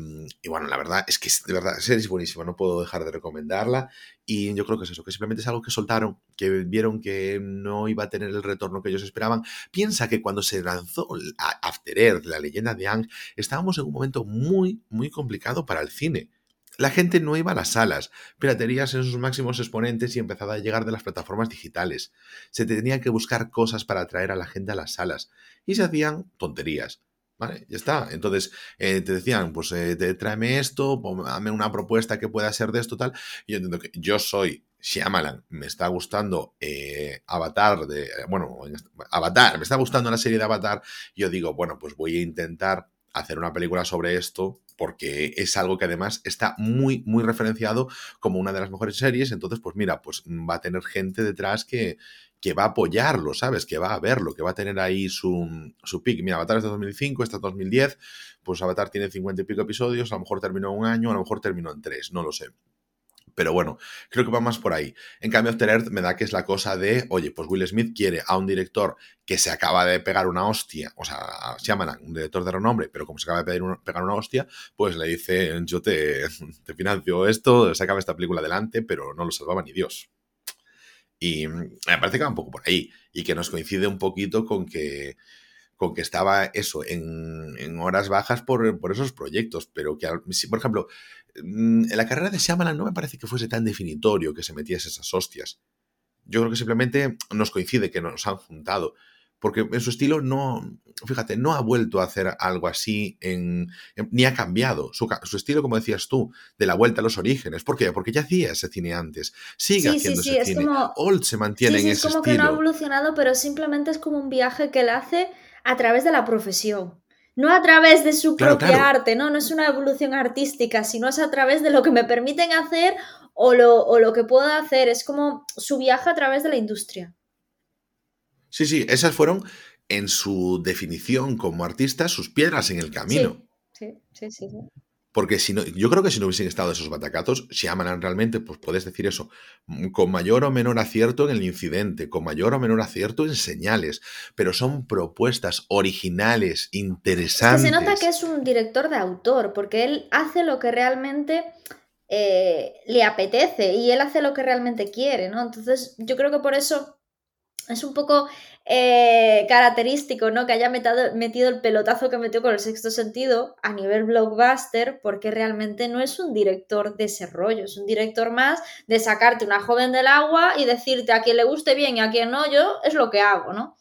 bueno, la verdad es que de verdad, es buenísima, no puedo dejar de recomendarla. Y yo creo que es eso, que simplemente es algo que soltaron, que vieron que no iba a tener el retorno que ellos esperaban. Piensa que cuando se lanzó After Earth, la leyenda de Ang, estábamos en un momento muy, muy complicado para el cine. La gente no iba a las salas, piraterías en sus máximos exponentes y empezaba a llegar de las plataformas digitales. Se tenía que buscar cosas para atraer a la gente a las salas y se hacían tonterías. Vale, ya está. Entonces eh, te decían, pues eh, tráeme esto, dame una propuesta que pueda ser de esto, tal. Y yo entiendo que yo soy Shyamalan, me está gustando eh, Avatar, de, bueno, Avatar, me está gustando la serie de Avatar. Yo digo, bueno, pues voy a intentar hacer una película sobre esto porque es algo que además está muy, muy referenciado como una de las mejores series. Entonces, pues mira, pues va a tener gente detrás que, que va a apoyarlo, ¿sabes? Que va a verlo, que va a tener ahí su, su pick. Mira, Avatar es de 2005, esta es 2010, pues Avatar tiene 50 y pico episodios, a lo mejor terminó en un año, a lo mejor terminó en tres, no lo sé. Pero bueno, creo que va más por ahí. En cambio, After Earth me da que es la cosa de, oye, pues Will Smith quiere a un director que se acaba de pegar una hostia, o sea, se llama un director de renombre, pero como se acaba de pegar una hostia, pues le dice, yo te, (laughs) te financio esto, se acaba esta película adelante, pero no lo salvaba ni Dios. Y me parece que va un poco por ahí y que nos coincide un poquito con que, con que estaba eso en, horas bajas por, por, esos proyectos, pero que, por ejemplo, mm, en la carrera de Shyamalan no me parece que fuese tan definitorio que se metiese esas hostias. Yo creo que simplemente nos coincide que nos han juntado porque en su estilo no, fíjate, no ha vuelto a hacer algo así, en, ni ha cambiado. Su, estilo, como decías tú, de la vuelta a los orígenes. ¿Por qué? Porque ya hacía ese cine antes. Sigue haciendo ese cine. Old se mantiene en ese estilo. Es como que no ha evolucionado, pero simplemente es como un viaje que él hace a través de la profesión. No a través de su propia arte, ¿no? No es una evolución artística, sino es a través de lo que me permiten hacer o lo, o lo que puedo hacer. Es como su viaje a través de la industria. Sí, sí, esas fueron en su definición como artista sus piedras en el camino. Sí, sí, sí. Porque si no, yo creo que si no hubiesen estado esos batacatos, si aman realmente, pues puedes decir eso, mm, con mayor o menor acierto en el incidente, con mayor o menor acierto en señales, pero son propuestas originales, interesantes. se nota que es un director de autor, porque él hace lo que realmente eh, le apetece y él hace lo que realmente quiere, ¿no? Entonces yo creo que por eso es un poco eh, característico, ¿no? Que haya metido el pelotazo que metió con el sexto sentido a nivel blockbuster, porque realmente no es un director de ese rollo, es un director más de sacarte una joven del agua y decirte a quien le guste bien y a quien no, yo es lo que hago, ¿no?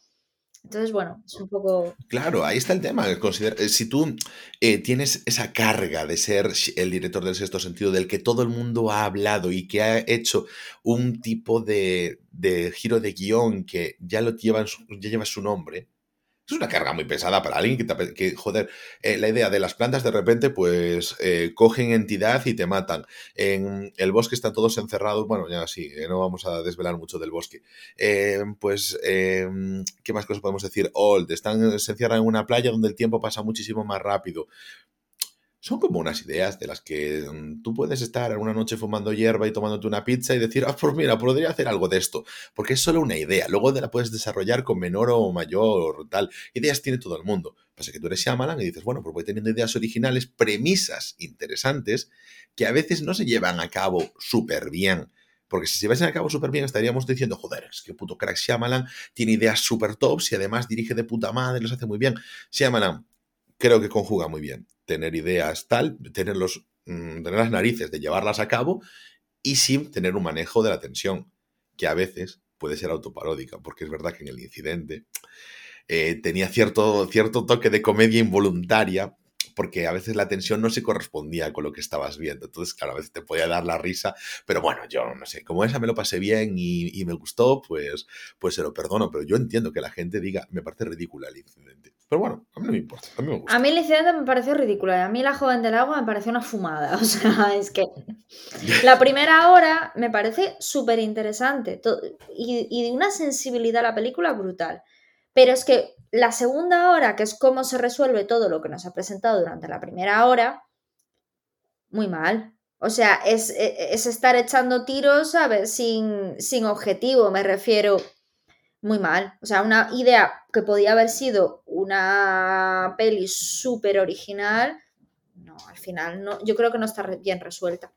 Entonces, bueno, es un poco... Claro, ahí está el tema. Eh, si tú eh, tienes esa carga de ser el director del sexto sentido, del que todo el mundo ha hablado y que ha hecho un tipo de, giro de guion que ya, lo lleva, ya lleva su nombre, Es una carga muy pesada para alguien que, que joder, eh, la idea de las plantas de repente, pues eh, cogen entidad y te matan. En el bosque están todos encerrados, bueno, ya sí, eh, no vamos a desvelar mucho del bosque. pues, ¿qué más cosas podemos decir? Old, están, se encierran en una playa donde el tiempo pasa muchísimo más rápido son como unas ideas de las que mm, tú puedes estar una noche fumando hierba y tomándote una pizza y decir, ah, pues mira, podría hacer algo de esto, porque es solo una idea, luego la puedes desarrollar con menor o mayor tal. Ideas tiene todo el mundo. Pasa que tú eres Shyamalan y dices, bueno, pues voy teniendo ideas originales, premisas interesantes, que a veces no se llevan a cabo súper bien. Porque si se llevasen a cabo súper bien, estaríamos diciendo, joder, es que puto crack Shyamalan tiene ideas súper tops y además dirige de puta madre, los hace muy bien. Shyamalan creo que conjuga muy bien tener ideas tal, tener, los, mm, tener las narices de llevarlas a cabo y sin tener un manejo de la tensión, que a veces puede ser autoparódica, porque es verdad que en el incidente eh, tenía cierto, cierto toque de comedia involuntaria, porque a veces la tensión no se correspondía con lo que estabas viendo. Entonces, claro, a veces te podía dar la risa, pero bueno, yo no sé, como esa me lo pasé bien y, me gustó, pues, pues se lo perdono, pero yo entiendo que la gente diga, me parece ridícula el incidente. Pero bueno, a mí no me importa, a mí me gusta. A mí el incidente me pareció ridículo y a mí la joven del agua me pareció una fumada. (laughs) O sea, es que la primera hora me parece súper interesante y, y de una sensibilidad a la película brutal. Pero es que la segunda hora, que es cómo se resuelve todo lo que nos ha presentado durante la primera hora, muy mal. O sea, es, e, es estar echando tiros, ¿sabes? Sin, sin objetivo, me refiero. Muy mal. O sea, una idea que podía haber sido una peli súper original, no, al final no, yo creo que no está bien resuelta.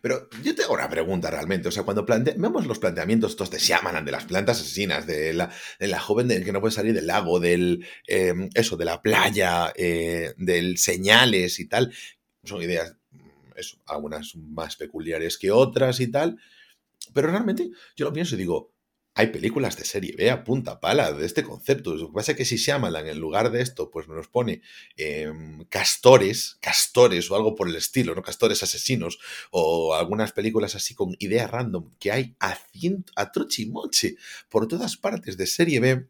Pero yo tengo una pregunta realmente. O sea, cuando vemos los planteamientos estos de Shyamalan, de las plantas asesinas, de la, de la joven que no puede salir del lago, del em, eso, de la playa, eh, del señales y tal, son ideas, eso, algunas más peculiares que otras y tal. Pero realmente yo lo pienso y digo, hay películas de serie B a punta pala de este concepto. Lo que pasa es que si Shyamalan en lugar de esto pues nos pone em, castores, castores o algo por el estilo, ¿no? Castores asesinos o algunas películas así con ideas random que hay a, ciento, a trochimoche por todas partes de serie B,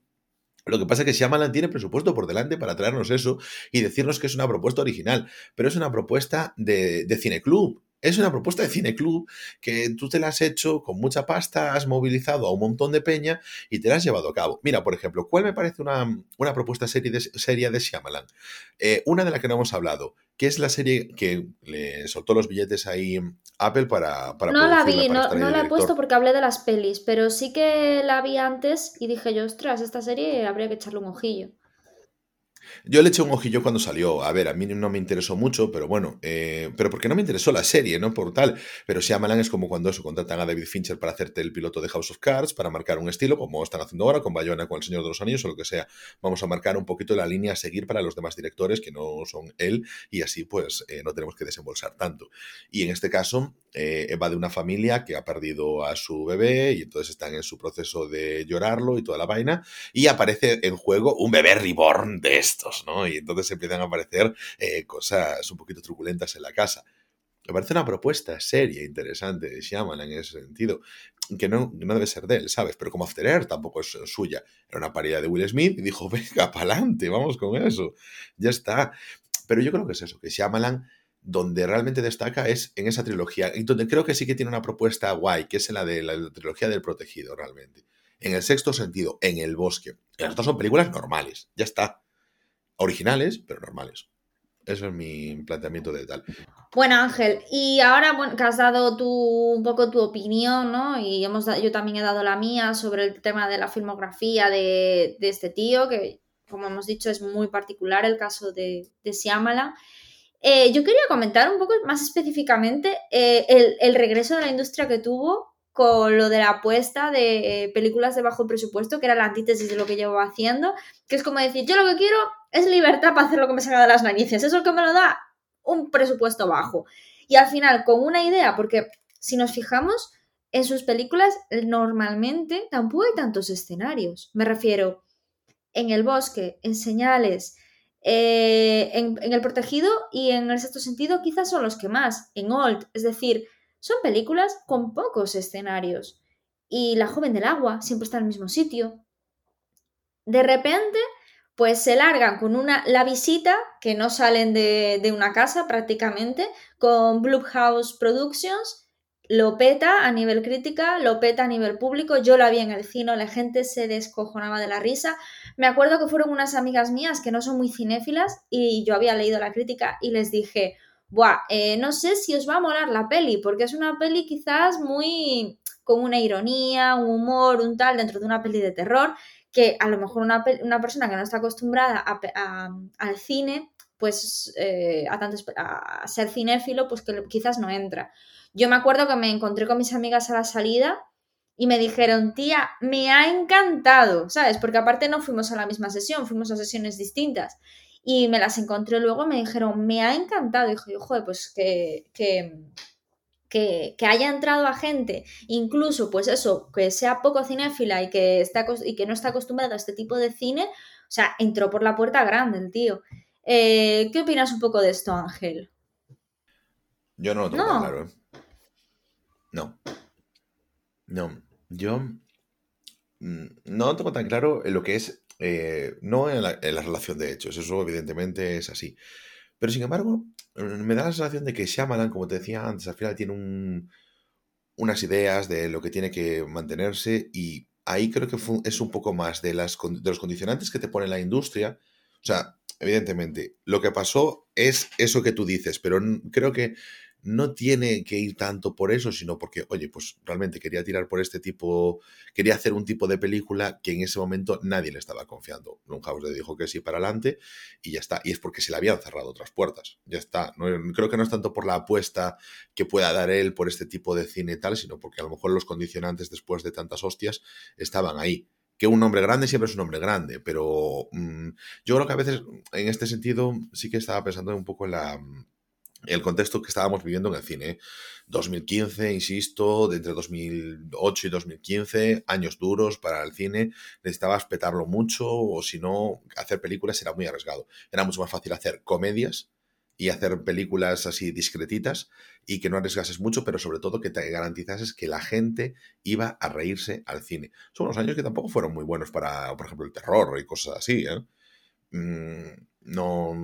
lo que pasa es que Shyamalan tiene presupuesto por delante para traernos eso y decirnos que es una propuesta original, pero es una propuesta de, de cineclub, es una propuesta de cine club que tú te la has hecho con mucha pasta, has movilizado a un montón de peña y te la has llevado a cabo. Mira, por ejemplo, ¿cuál me parece una, una propuesta serie de, seria de Shyamalan? Eh, una de la que no hemos hablado, que es la serie que le soltó los billetes ahí Apple para... para no la vi, no, no la he puesto porque hablé de las pelis, pero sí que la vi antes y dije yo, ostras, esta serie habría que echarle un ojillo. Yo le eché un ojillo cuando salió. A ver, a mí no me interesó mucho, pero bueno, eh, pero porque no me interesó la serie, ¿no? Por tal. Pero Shyamalan es como cuando eso, contratan a David Fincher para hacerte el piloto de House of Cards, para marcar un estilo, como están haciendo ahora con Bayona, con El Señor de los Anillos o lo que sea. Vamos a marcar un poquito la línea a seguir para los demás directores que no son él y así pues eh, no tenemos que desembolsar tanto. Y en este caso, eh, va de una familia que ha perdido a su bebé y entonces están en su proceso de llorarlo y toda la vaina y aparece en juego un bebé reborn de estos, ¿no? Y entonces empiezan a aparecer eh, cosas un poquito truculentas en la casa. Me parece una propuesta seria, interesante de Shyamalan en ese sentido, que no, debe ser de él, ¿sabes? Pero como After Earth tampoco es suya. Era una paridad de Will Smith y dijo, (laughs) venga, pa'lante, vamos con eso. Ya está. Pero yo creo que es eso, que Shyamalan donde realmente destaca es en esa trilogía, y donde creo que sí que tiene una propuesta guay, que es la de la trilogía del protegido, realmente. En el sexto sentido, en el bosque. Las otras son películas normales, ya está. Originales, pero normales. Eso es mi planteamiento de tal. Bueno, Ángel, y ahora bueno, que has dado tu, un poco tu opinión, ¿no? Y hemos, yo también he dado la mía sobre el tema de la filmografía de, de este tío, que como hemos dicho es muy particular el caso de, de Siamala. Eh, yo quería comentar un poco más específicamente eh, el, regreso de la industria que tuvo con lo de la apuesta de eh, películas de bajo presupuesto, que era la antítesis de lo que llevo haciendo, que es como decir, yo lo que quiero es libertad para hacer lo que me salga de las narices, eso es lo que me lo da un presupuesto bajo. Y al final, con una idea, porque si nos fijamos en sus películas, normalmente tampoco hay tantos escenarios. Me refiero en el bosque, en señales, eh, en, el protegido y en el sexto sentido quizás son los que más, en Old, es decir, son películas con pocos escenarios. Y La joven del agua siempre está en el mismo sitio. de repente, pues se largan con una, la visita, que no salen de, de una casa prácticamente, con House Productions, lo peta a nivel crítica, lo peta a nivel público. Yo la vi en el cine, la gente se descojonaba de la risa. Me acuerdo que fueron unas amigas mías que no son muy cinéfilas y yo había leído la crítica y les dije, Buah, eh, no sé si os va a molar la peli, porque es una peli quizás muy con una ironía, un humor, un tal, dentro de una peli de terror, que a lo mejor una, persona que no está acostumbrada al cine, pues eh, a, tanto, a ser cinéfilo, pues que quizás no entra. Yo me acuerdo que me encontré con mis amigas a la salida y me dijeron, tía, me ha encantado, ¿sabes? Porque aparte no fuimos a la misma sesión, fuimos a sesiones distintas. Y me las encontré luego y me dijeron, me ha encantado. Y dije, joder, pues que, que, que, haya entrado a gente, incluso, pues eso, que sea poco cinéfila y que, está, y que no está acostumbrado a este tipo de cine, o sea, entró por la puerta grande el tío. Eh, ¿Qué opinas un poco de esto, Ángel? Yo no lo tengo claro. ¿eh? No. No. Yo mm, no tengo tan claro en lo que es, eh, no en la, relación de hechos, eso evidentemente es así. Pero sin embargo, mm, me da la sensación de que Shyamalan, como te decía antes, al final tiene unas ideas de lo que tiene que mantenerse y ahí creo que es un poco más de, las, de los condicionantes que te pone la industria. O sea, evidentemente, lo que pasó es eso que tú dices, pero creo que no tiene que ir tanto por eso, sino porque, oye, pues realmente quería tirar por este tipo, quería hacer un tipo de película que en ese momento nadie le estaba confiando. Blumhouse le dijo que sí para adelante y ya está. Y es porque se le habían cerrado otras puertas. Ya está. No, creo que no es tanto por la apuesta que pueda dar él por este tipo de cine y tal, sino porque a lo mejor los condicionantes después de tantas hostias estaban ahí que un hombre grande siempre es un hombre grande, pero mm, yo creo que a veces en este sentido sí que estaba pensando un poco en la, el contexto que estábamos viviendo en el cine. 2015, insisto, de entre 2008 y 2015, años duros para el cine, necesitabas petarlo mucho o si no, hacer películas era muy arriesgado. Era mucho más fácil hacer comedias y hacer películas así discretitas y que no arriesgases mucho, pero sobre todo que te garantizases que la gente iba a reírse al cine. Son unos años que tampoco fueron muy buenos para, por ejemplo, el terror y cosas así. ¿eh? Mm, no,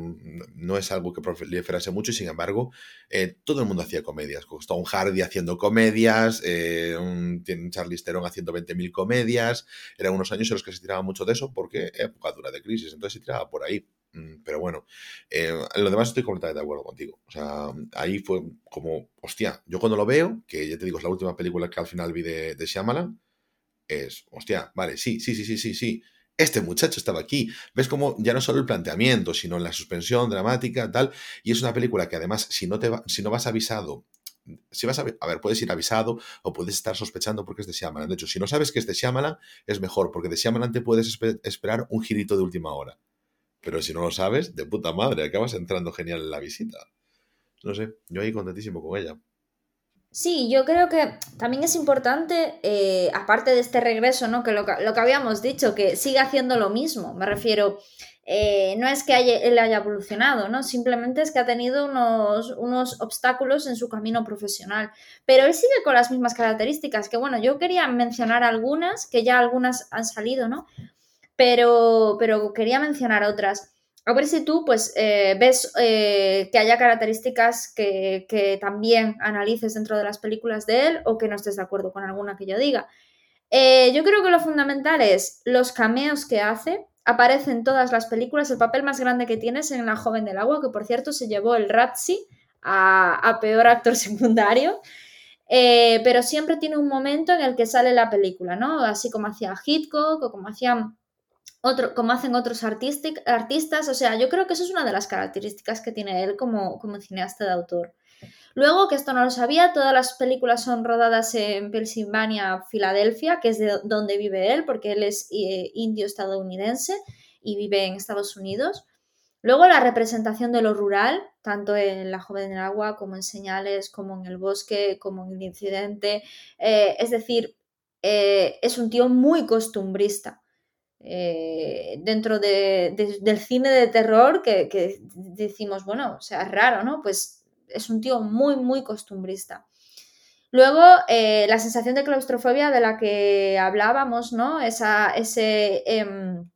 no es algo que proliferase mucho y sin embargo eh, todo el mundo hacía comedias. Tom Hardy haciendo comedias, eh, un, Charlie Theron haciendo 20.000 comedias. Eran unos años en los que se tiraba mucho de eso porque época dura de crisis, entonces se tiraba por ahí. Mm, pero bueno, eh, lo demás estoy completamente de acuerdo contigo. O sea, ahí fue como, hostia, yo cuando lo veo, que ya te digo, es la última película que al final vi de, de es, hostia, vale, sí, sí, sí, sí, sí, sí este muchacho estaba aquí. Ves como ya no solo el planteamiento, sino la suspensión dramática, tal. Y es una película que además, si no, te si no vas avisado, si vas a, a ver, puedes ir avisado o puedes estar sospechando porque es de Shyamalan. De hecho, si no sabes que es de Shyamalan, es mejor, porque de Shyamalan te puedes esperar un girito de última hora. Pero si no lo sabes, de puta madre, acabas entrando genial en la visita. No sé, yo ahí contentísimo con ella. Sí, yo creo que también es importante, eh, aparte de este regreso, ¿no? Que lo, que habíamos dicho, que siga haciendo lo mismo. Me refiero, eh, no es que él haya evolucionado, ¿no? Simplemente es que ha tenido unos, unos obstáculos en su camino profesional. Pero él sigue con las mismas características, que bueno, yo quería mencionar algunas, que ya algunas han salido, ¿no? Pero, pero quería mencionar otras. A ver si tú pues eh, ves eh, que haya características que, también analices dentro de las películas de él o que no estés de acuerdo con alguna que yo diga. Eh, yo creo que lo fundamental es los cameos que hace. Aparece en todas las películas. El papel más grande que tienes en La joven del agua, que por cierto se llevó el Razzie a, peor actor (laughs) secundario. pero siempre tiene un momento en el que sale la película, ¿no? Así como hacía Hitchcock o como hacían como hacen otros artistas. O sea, yo creo que eso es una de las características que tiene él como, como cineasta de autor. Luego, que esto no lo sabía, todas las películas son rodadas en Pennsylvania, Filadelfia, que es de donde vive él, porque él es eh, indio estadounidense y vive en Estados Unidos. Luego la representación de lo rural, tanto en La joven del agua como en Señales, como en El bosque, como en El incidente. Eh, es decir, eh, es un tío muy costumbrista. Eh, dentro del cine de terror que, decimos, bueno, o sea, raro, ¿no? Pues es un tío muy, muy costumbrista. Luego, eh, la sensación de claustrofobia de la que hablábamos, ¿no? Esa, ese, em,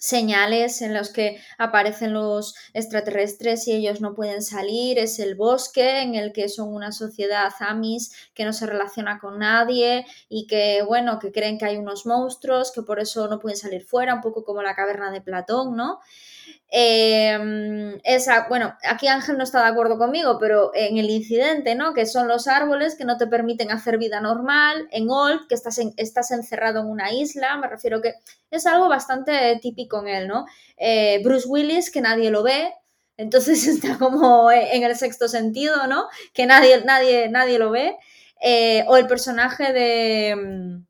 señales en los que aparecen los extraterrestres y ellos no pueden salir, es el bosque en el que son una sociedad amis que no se relaciona con nadie y que, bueno, que creen que hay unos monstruos, que por eso no pueden salir fuera, un poco como la caverna de Platón, ¿no? Em, esa, bueno, aquí Ángel no está de acuerdo conmigo, pero en el incidente, ¿no? Que son los árboles que no te permiten hacer vida normal, en Old, que estás, estás encerrado en una isla, me refiero que es algo bastante típico en él, ¿no? Eh, Bruce Willis, que nadie lo ve, entonces (laughs) está como en el sexto sentido, ¿no? Que nadie, nadie, nadie lo ve. Eh, o el personaje de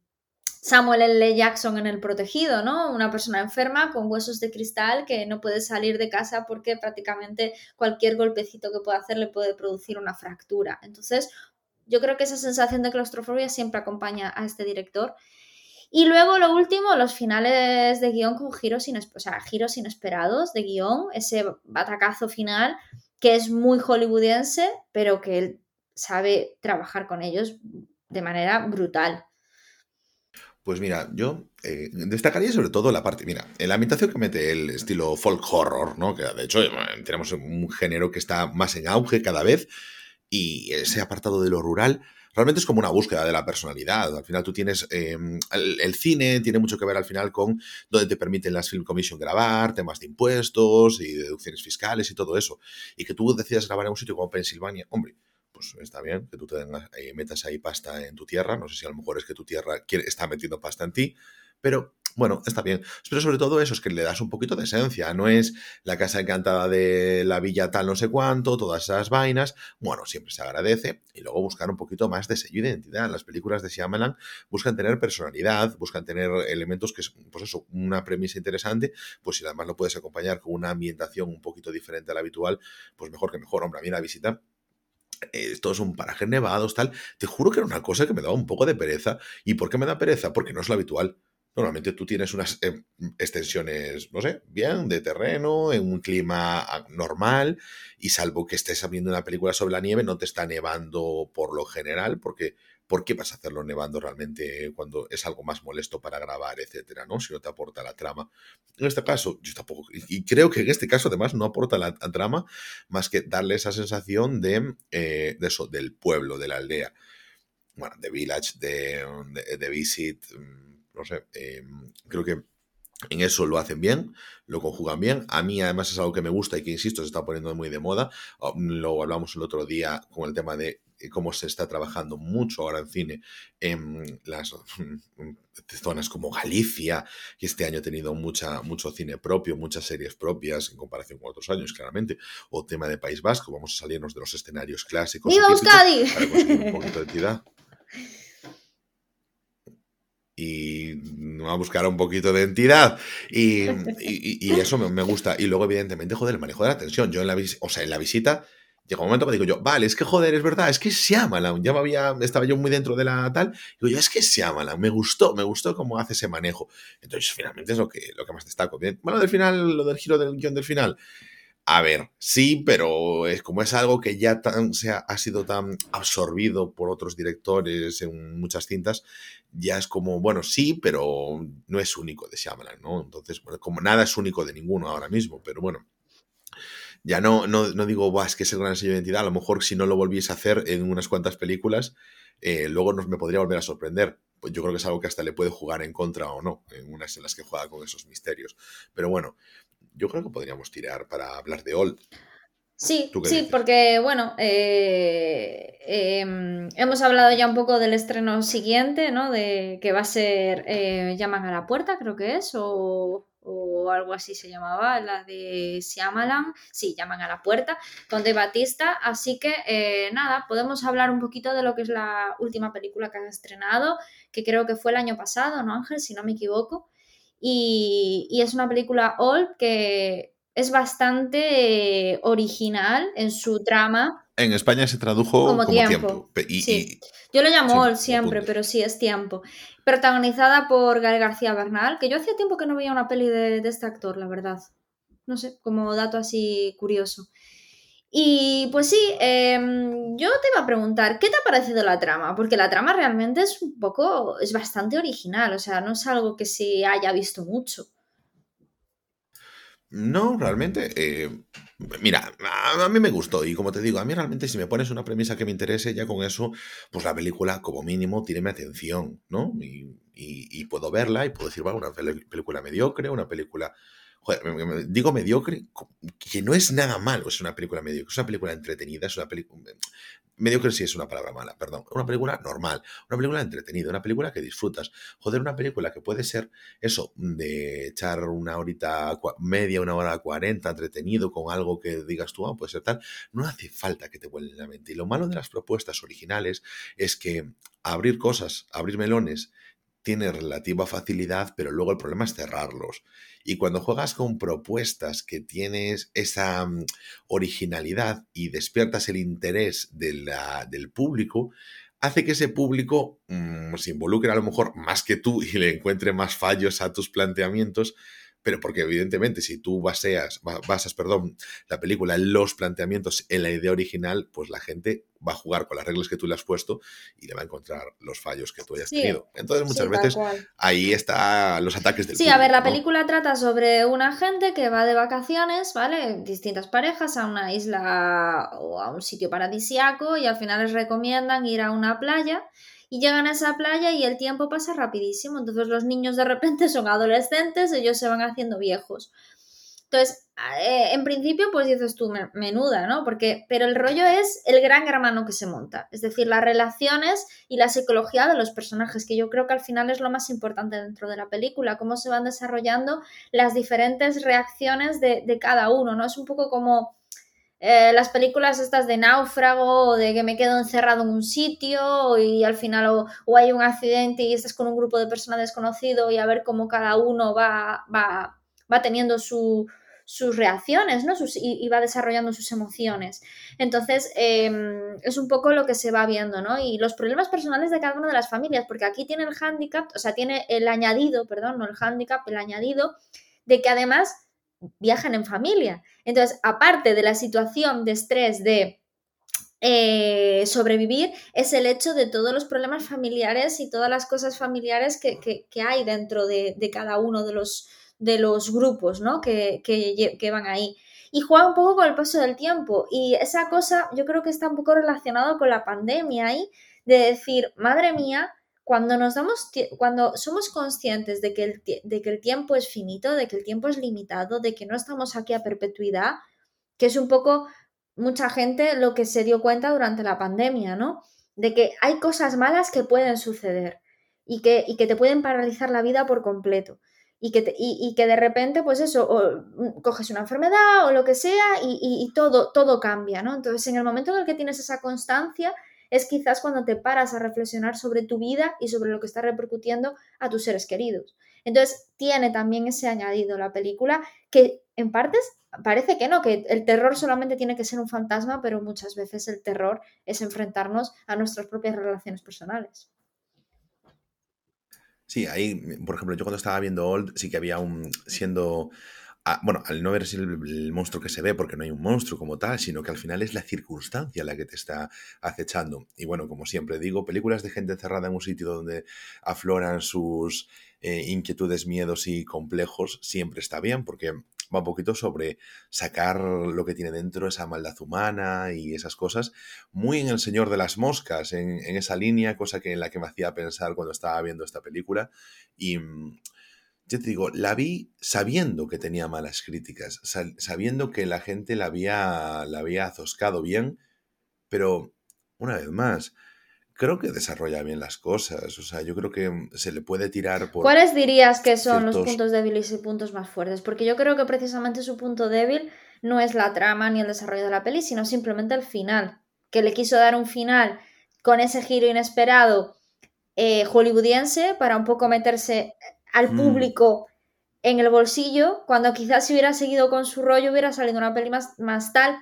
Samuel L. Jackson en El Protegido, ¿no? Una persona enferma con huesos de cristal que no puede salir de casa porque prácticamente cualquier golpecito que pueda hacer le puede producir una fractura. Entonces, yo creo que esa sensación de claustrofobia siempre acompaña a este director. Y luego lo último, los finales de guion con giros, giros inesperados de guion, ese batacazo final que es muy hollywoodiense, pero que él sabe trabajar con ellos de manera brutal. Pues mira, yo eh, destacaría sobre todo la parte, mira, la ambientación que mete el estilo folk horror, ¿no? Que de hecho tenemos un género que está más en auge cada vez y ese apartado de lo rural realmente es como una búsqueda de la personalidad. Al final tú tienes, em, el, cine tiene mucho que ver al final con donde te permiten las Film Commission grabar, temas de impuestos y deducciones fiscales y todo eso. Y que tú decidas grabar en un sitio como Pensilvania, hombre, pues está bien que tú te eh, metas ahí pasta en tu tierra. No sé si a lo mejor es que tu tierra quiere, está metiendo pasta en ti, pero bueno, está bien. Pero sobre todo eso es que le das un poquito de esencia. No es la casa encantada de la villa tal no sé cuánto, todas esas vainas. Bueno, siempre se agradece. Y luego buscar un poquito más de sello de identidad. Las películas de Shyamalan buscan tener personalidad, buscan tener elementos que es, pues eso, una premisa interesante. Pues si además lo puedes acompañar con una ambientación un poquito diferente a la habitual, pues mejor que mejor. Hombre, a mí la visita estos son parajes nevados, tal. Te juro que era una cosa que me daba un poco de pereza. ¿Y por qué me da pereza? Porque no es lo habitual. Normalmente tú tienes unas eh, extensiones, no sé, bien, de terreno, en un clima normal, y salvo que estés viendo una película sobre la nieve, no te está nevando por lo general, porque ¿por qué vas a hacerlo nevando realmente cuando es algo más molesto para grabar, etcétera, ¿no? Si no te aporta la trama. En este caso, yo tampoco, y creo que en este caso además no aporta la, trama más que darle esa sensación de, eh, de eso, del pueblo, de la aldea. Bueno, de Village, de, de, Visit, mm, no sé, em, creo que en eso lo hacen bien, lo conjugan bien. A mí además es algo que me gusta y que, insisto, se está poniendo muy de moda. Oh, lo hablamos el otro día con el tema de cómo se está trabajando mucho ahora en cine en las zonas como Galicia, que este año ha tenido mucha, mucho cine propio, muchas series propias en comparación con otros años, claramente, o tema de País Vasco, vamos a salirnos de los escenarios clásicos. ¡Viva Euskadi! Para conseguir un poquito de entidad. (laughs) y a buscar un poquito de entidad. Y, eso me, gusta. Y luego, evidentemente, joder, el manejo de la tensión. Yo en la, o sea, en la visita Llega un momento que digo yo, vale, es que joder, es verdad, es que Shyamalan, ya me había, estaba yo muy dentro de la tal, digo yo, es que Shyamalan, me gustó, me gustó cómo hace ese manejo. Entonces, finalmente es lo que, lo que más destaco. Bueno, del final, lo del giro del guion del final, a ver, sí, pero es como es algo que ya tan, se ha, sido tan absorbido por otros directores en muchas cintas, ya es como, bueno, sí, pero no es único de Shyamalan, ¿no? Entonces, bueno, como nada es único de ninguno ahora mismo, pero bueno, ya no, no, no digo, es que es el gran sello de identidad, a lo mejor si no lo volviese a hacer en unas cuantas películas, eh, luego nos, me podría volver a sorprender. Pues yo creo que es algo que hasta le puede jugar en contra o no, en unas en las que juega con esos misterios. Pero bueno, yo creo que podríamos tirar para hablar de Old. Sí, sí, porque bueno, eh, em, hemos hablado ya un poco del estreno siguiente, ¿no? De que va a ser eh, Llaman a la puerta, creo que es, o o algo así se llamaba, la de Siamalan, sí, llaman a la puerta, con De Batista. Así que eh, nada, podemos hablar un poquito de lo que es la última película que han estrenado, que creo que fue el año pasado, ¿no, Ángel? Si no me equivoco. Y, es una película old que es bastante original en su trama. En España se tradujo como, tiempo. Yo lo llamo old siempre, pero sí es tiempo protagonizada por Gael García Bernal, que yo hacía tiempo que no veía una peli de, este actor, la verdad. No sé, como dato así curioso. Y pues sí, em, yo te iba a preguntar, ¿qué te ha parecido la trama? Porque la trama realmente es un poco, es bastante original, o sea, no es algo que se haya visto mucho. No, realmente. Eh, mira, a, mí me gustó y como te digo, a mí realmente si me pones una premisa que me interese, ya con eso, pues la película como mínimo tiene mi atención, ¿no? Y, puedo verla y puedo decir, bueno, una película mediocre, una película Joder, digo mediocre, que no es nada malo, es una película mediocre, es una película entretenida, es una película... Mediocre sí es una palabra mala, perdón. Una película normal, una película entretenida, una película que disfrutas. Joder, una película que puede ser eso, de echar una horita media, una hora cuarenta entretenido con algo que digas tú, ah, puede ser tal. No hace falta que te vuelen la mente. Y lo malo de las propuestas originales es que abrir cosas, abrir melones, tiene relativa facilidad, pero luego el problema es cerrarlos. Y cuando juegas con propuestas que tienes esa mm, originalidad y despiertas el interés del público, hace que ese público mm, se involucre a lo mejor más que tú y le encuentre más fallos a tus planteamientos pero porque evidentemente si tú baseas, basas perdón, la película en los planteamientos, en la idea original, pues la gente va a jugar con las reglas que tú le has puesto y le va a encontrar los fallos que tú hayas tenido. Entonces muchas veces ahí están los ataques del Sí, a ver, la película trata sobre una gente que va de vacaciones, ¿vale? Distintas parejas a una isla o a un sitio paradisiaco y al final les recomiendan ir a una playa y llegan a esa playa y el tiempo pasa rapidísimo. Entonces los niños de repente son adolescentes, ellos se van haciendo viejos. Entonces, eh, en principio, pues dices tú, menuda, ¿no? Porque, pero el rollo es el gran hermano que se monta, es decir, las relaciones y la psicología de los personajes, que yo creo que al final es lo más importante dentro de la película, cómo se van desarrollando las diferentes reacciones de, de cada uno, ¿no? Es un poco como eh, las películas estas de náufrago o de que me quedo encerrado en un sitio y al final o, hay un accidente y estás con un grupo de personas desconocido y a ver cómo cada uno va, va, va teniendo sus reacciones ¿no? y, va desarrollando sus emociones. Entonces, em, es un poco lo que se va viendo, ¿no? Y los problemas personales de cada una de las familias, porque aquí tiene el handicap, o sea, tiene el añadido, perdón, no el handicap, el añadido, de que además viajan en familia. Entonces, aparte de la situación de estrés de eh, sobrevivir, es el hecho de todos los problemas familiares y todas las cosas familiares que, hay dentro de, cada uno de los, de los grupos ¿no? que, que, van ahí. Y juega un poco con el paso del tiempo. Y esa cosa yo creo que está un poco relacionado con la pandemia ahí, de decir, madre mía, cuando nos damos, cuando somos conscientes de que, el, de que el tiempo es finito, de que el tiempo es limitado, de que no estamos aquí a perpetuidad, que es un poco mucha gente lo que se dio cuenta durante la pandemia, ¿no? De que hay cosas malas que pueden suceder y que, y que te pueden paralizar la vida por completo. Y que, y, que de repente, pues eso, o mm, coges una enfermedad o lo que sea y, y, todo, todo cambia, ¿no? Entonces, en el momento en el que tienes esa constancia, es quizás cuando te paras a reflexionar sobre tu vida y sobre lo que está repercutiendo a tus seres queridos. Entonces, tiene también ese añadido la película que en partes parece que no, que el terror solamente tiene que ser un fantasma, pero muchas veces el terror es enfrentarnos a nuestras propias relaciones personales. Sí, ahí, por ejemplo, yo cuando estaba viendo Old, sí que había un, siendo bueno, al no ver el, el, monstruo que se ve, porque no hay un monstruo como tal, sino que al final es la circunstancia la que te está acechando. Y bueno, como siempre digo, películas de gente encerrada en un sitio donde afloran sus eh, inquietudes, miedos y complejos, siempre está bien, porque va un poquito sobre sacar lo que tiene dentro, esa maldad humana y esas cosas, muy en El Señor de las Moscas, en, en esa línea, cosa que en la que me hacía pensar cuando estaba viendo esta película. Y mm, yo te digo, la vi sabiendo que tenía malas críticas, sabiendo que la gente la había, la había azoscado bien, pero una vez más, creo que desarrolla bien las cosas. O sea, yo creo que mm, se le puede tirar por. ¿Cuáles dirías que son los puntos débiles y puntos más fuertes? Porque yo creo que precisamente su punto débil no es la trama ni el desarrollo de la peli, sino simplemente el final. Que le quiso dar un final con ese giro inesperado eh, hollywoodiense para un poco meterse al mm. público en el bolsillo, cuando quizás si hubiera seguido con su rollo hubiera salido una peli más, más tal.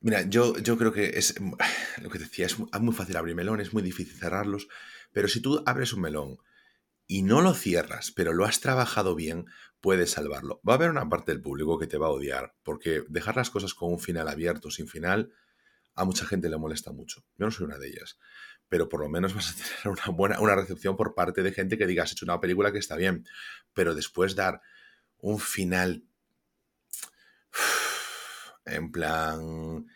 Mira, yo, yo creo que es (sighs) lo que decía, es muy fácil abrir melones, es muy difícil cerrarlos, pero si tú abres un melón y no lo cierras, pero lo has trabajado bien, puedes salvarlo. Va a haber una parte del público que te va a odiar, porque dejar las cosas con un final abierto, sin final, a mucha gente le molesta mucho. Yo no soy una de ellas pero por lo menos vas a tener una buena una recepción por parte de gente que diga, has hecho una película que está bien, pero después dar un final En plan,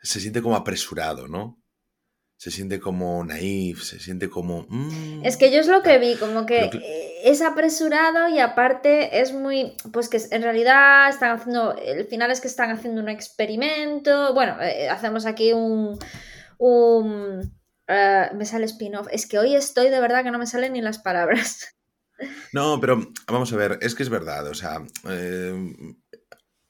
se siente como apresurado, ¿no? Se siente como naif, se siente como... mm, Es que yo es lo que vi, como que es apresurado y aparte es muy, pues que en realidad están haciendo, el final es que están haciendo un experimento, bueno, eh, hacemos aquí un, un eh, me sale spin-off, es que hoy estoy de verdad que no me salen ni las palabras. (laughs) No, pero vamos a ver, es que es verdad, o sea, eh,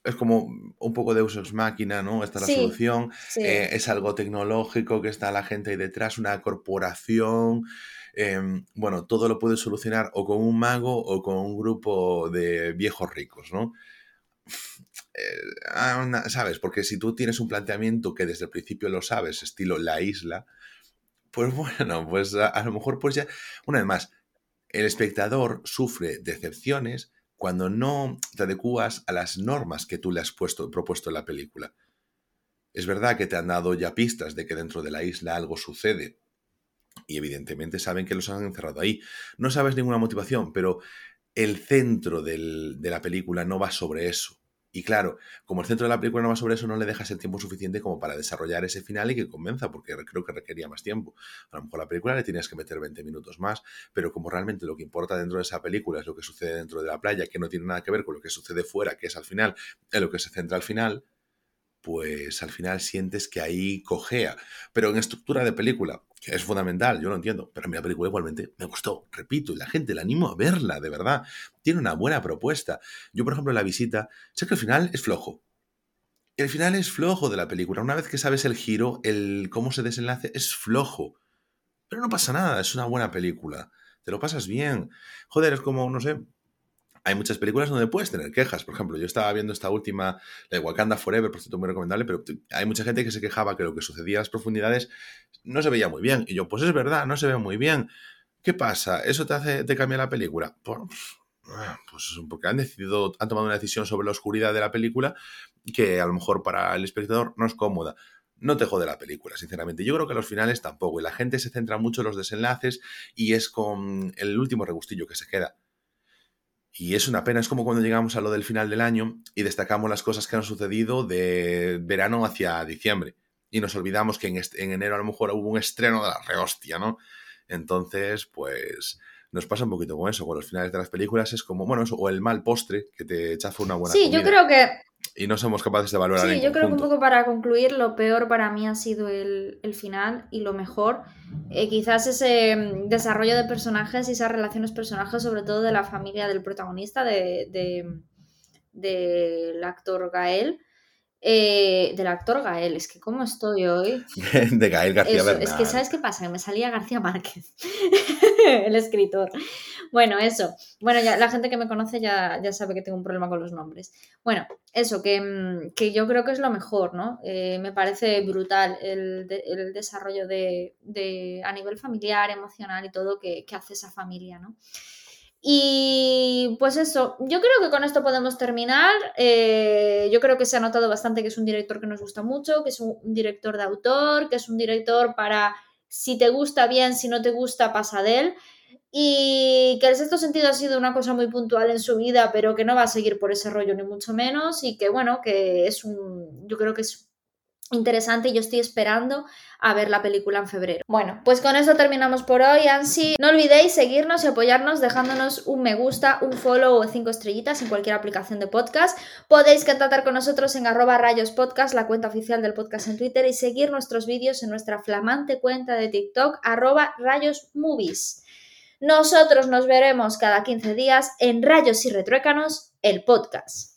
es como un poco de usos máquina, ¿no? Esta es la Sí, solución. Sí. Eh, es algo tecnológico que está la gente ahí detrás, una corporación. eh, bueno, todo lo puede solucionar o con un mago o con un grupo de viejos ricos, ¿no? Eh, ah, una- ¿Sabes? Porque si tú tienes un planteamiento que desde el principio lo sabes, estilo la isla, pues bueno, pues a, lo mejor pues ya, una vez más, el espectador sufre decepciones cuando no te adecuas a las normas que tú le has puesto, propuesto en la película. Es verdad que te han dado ya pistas de que dentro de la isla algo sucede. Y evidentemente saben que los han encerrado ahí. No sabes ninguna motivación, pero el centro de la película no va sobre eso. Y claro, como el centro de la película no va sobre eso, no le dejas el tiempo suficiente como para desarrollar ese final y que convenza, porque creo que requería más tiempo. A lo mejor la película le tienes que meter 20 minutos más, pero como realmente lo que importa dentro de esa película es lo que sucede dentro de la playa, que no tiene nada que ver con lo que sucede fuera, que es al final, en lo que se centra al final, pues al final sientes que ahí cojea. Pero en estructura de película, que es fundamental, yo lo entiendo, pero a mí la película igualmente me gustó, repito, y la gente la animo a verla, de verdad. Tiene una buena propuesta. Yo, por ejemplo, la visita, sé que el final es flojo. El final es flojo de la película. Una vez que sabes el giro, el cómo se desenlace, es flojo. Pero no pasa nada, es una buena película. Te lo pasas bien. Joder, es como, no sé, hay muchas películas donde puedes tener quejas. Por ejemplo, yo estaba viendo esta última, la de Wakanda Forever, por cierto, muy recomendable, pero hay mucha gente que se quejaba que lo que sucedía en las profundidades no se veía muy bien. Y yo, pues es verdad, no se ve muy bien. ¿Qué pasa? ¿Eso te hace te cambia la película? Pues, pues porque han decidido, han tomado una decisión sobre la oscuridad de la película que a lo mejor para el espectador no es cómoda. No te jode la película, sinceramente. Yo creo que los finales tampoco. Y la gente se centra mucho en los desenlaces y es con el último regustillo que se queda. Y es una pena, es como cuando llegamos a lo del final del año y destacamos las cosas que han sucedido de verano hacia diciembre. Y nos olvidamos que en, enero a lo mejor hubo un estreno de la rehostia, ¿no? Entonces, pues nos pasa un poquito con eso, con los finales de las películas es como, bueno, eso, o el mal postre que te chafa una buena Sí, comida. yo creo que Y no somos capaces de valorar Sí, yo creo que un poco para concluir, lo peor para mí ha sido el, el final y lo mejor, eh, quizás ese mm, desarrollo de personajes y esas relaciones personajes, sobre todo de la familia del protagonista, de, de- del actor Gael. Eh, del actor Gael, es que cómo estoy hoy. (laughs) de Gael García Eso, Bernal. es que ¿sabes qué pasa? Que me salía García Márquez, (laughs) el escritor. Bueno, eso. Bueno, ya la gente que me conoce ya, ya sabe que tengo un problema con los nombres. Bueno, eso, que, mm, que yo creo que es lo mejor, ¿no? Eh, me parece brutal el, el desarrollo de, de- a nivel familiar, emocional y todo que, que hace esa familia, ¿no? Y pues eso, yo creo que con esto podemos terminar. Eh, yo creo que se ha notado bastante que es un director que nos gusta mucho, que es un director de autor, que es un director para si te gusta bien, si no te gusta, pasa de él. Y que el sexto sentido ha sido una cosa muy puntual en su vida, pero que no va a seguir por ese rollo ni mucho menos. Y que bueno, que es un. Yo creo que es interesante y yo estoy esperando a ver la película en febrero. Bueno, pues con eso terminamos por hoy, Ansi. No olvidéis seguirnos y apoyarnos dejándonos un me gusta, un follow o cinco estrellitas en cualquier aplicación de podcast. Podéis contactar con nosotros en arroba rayos podcast, la cuenta oficial del podcast en Twitter, y seguir nuestros vídeos en nuestra flamante cuenta de TikTok, arroba rayos movies. Nosotros nos veremos cada 15 días en Rayos y Retruécanos, el podcast.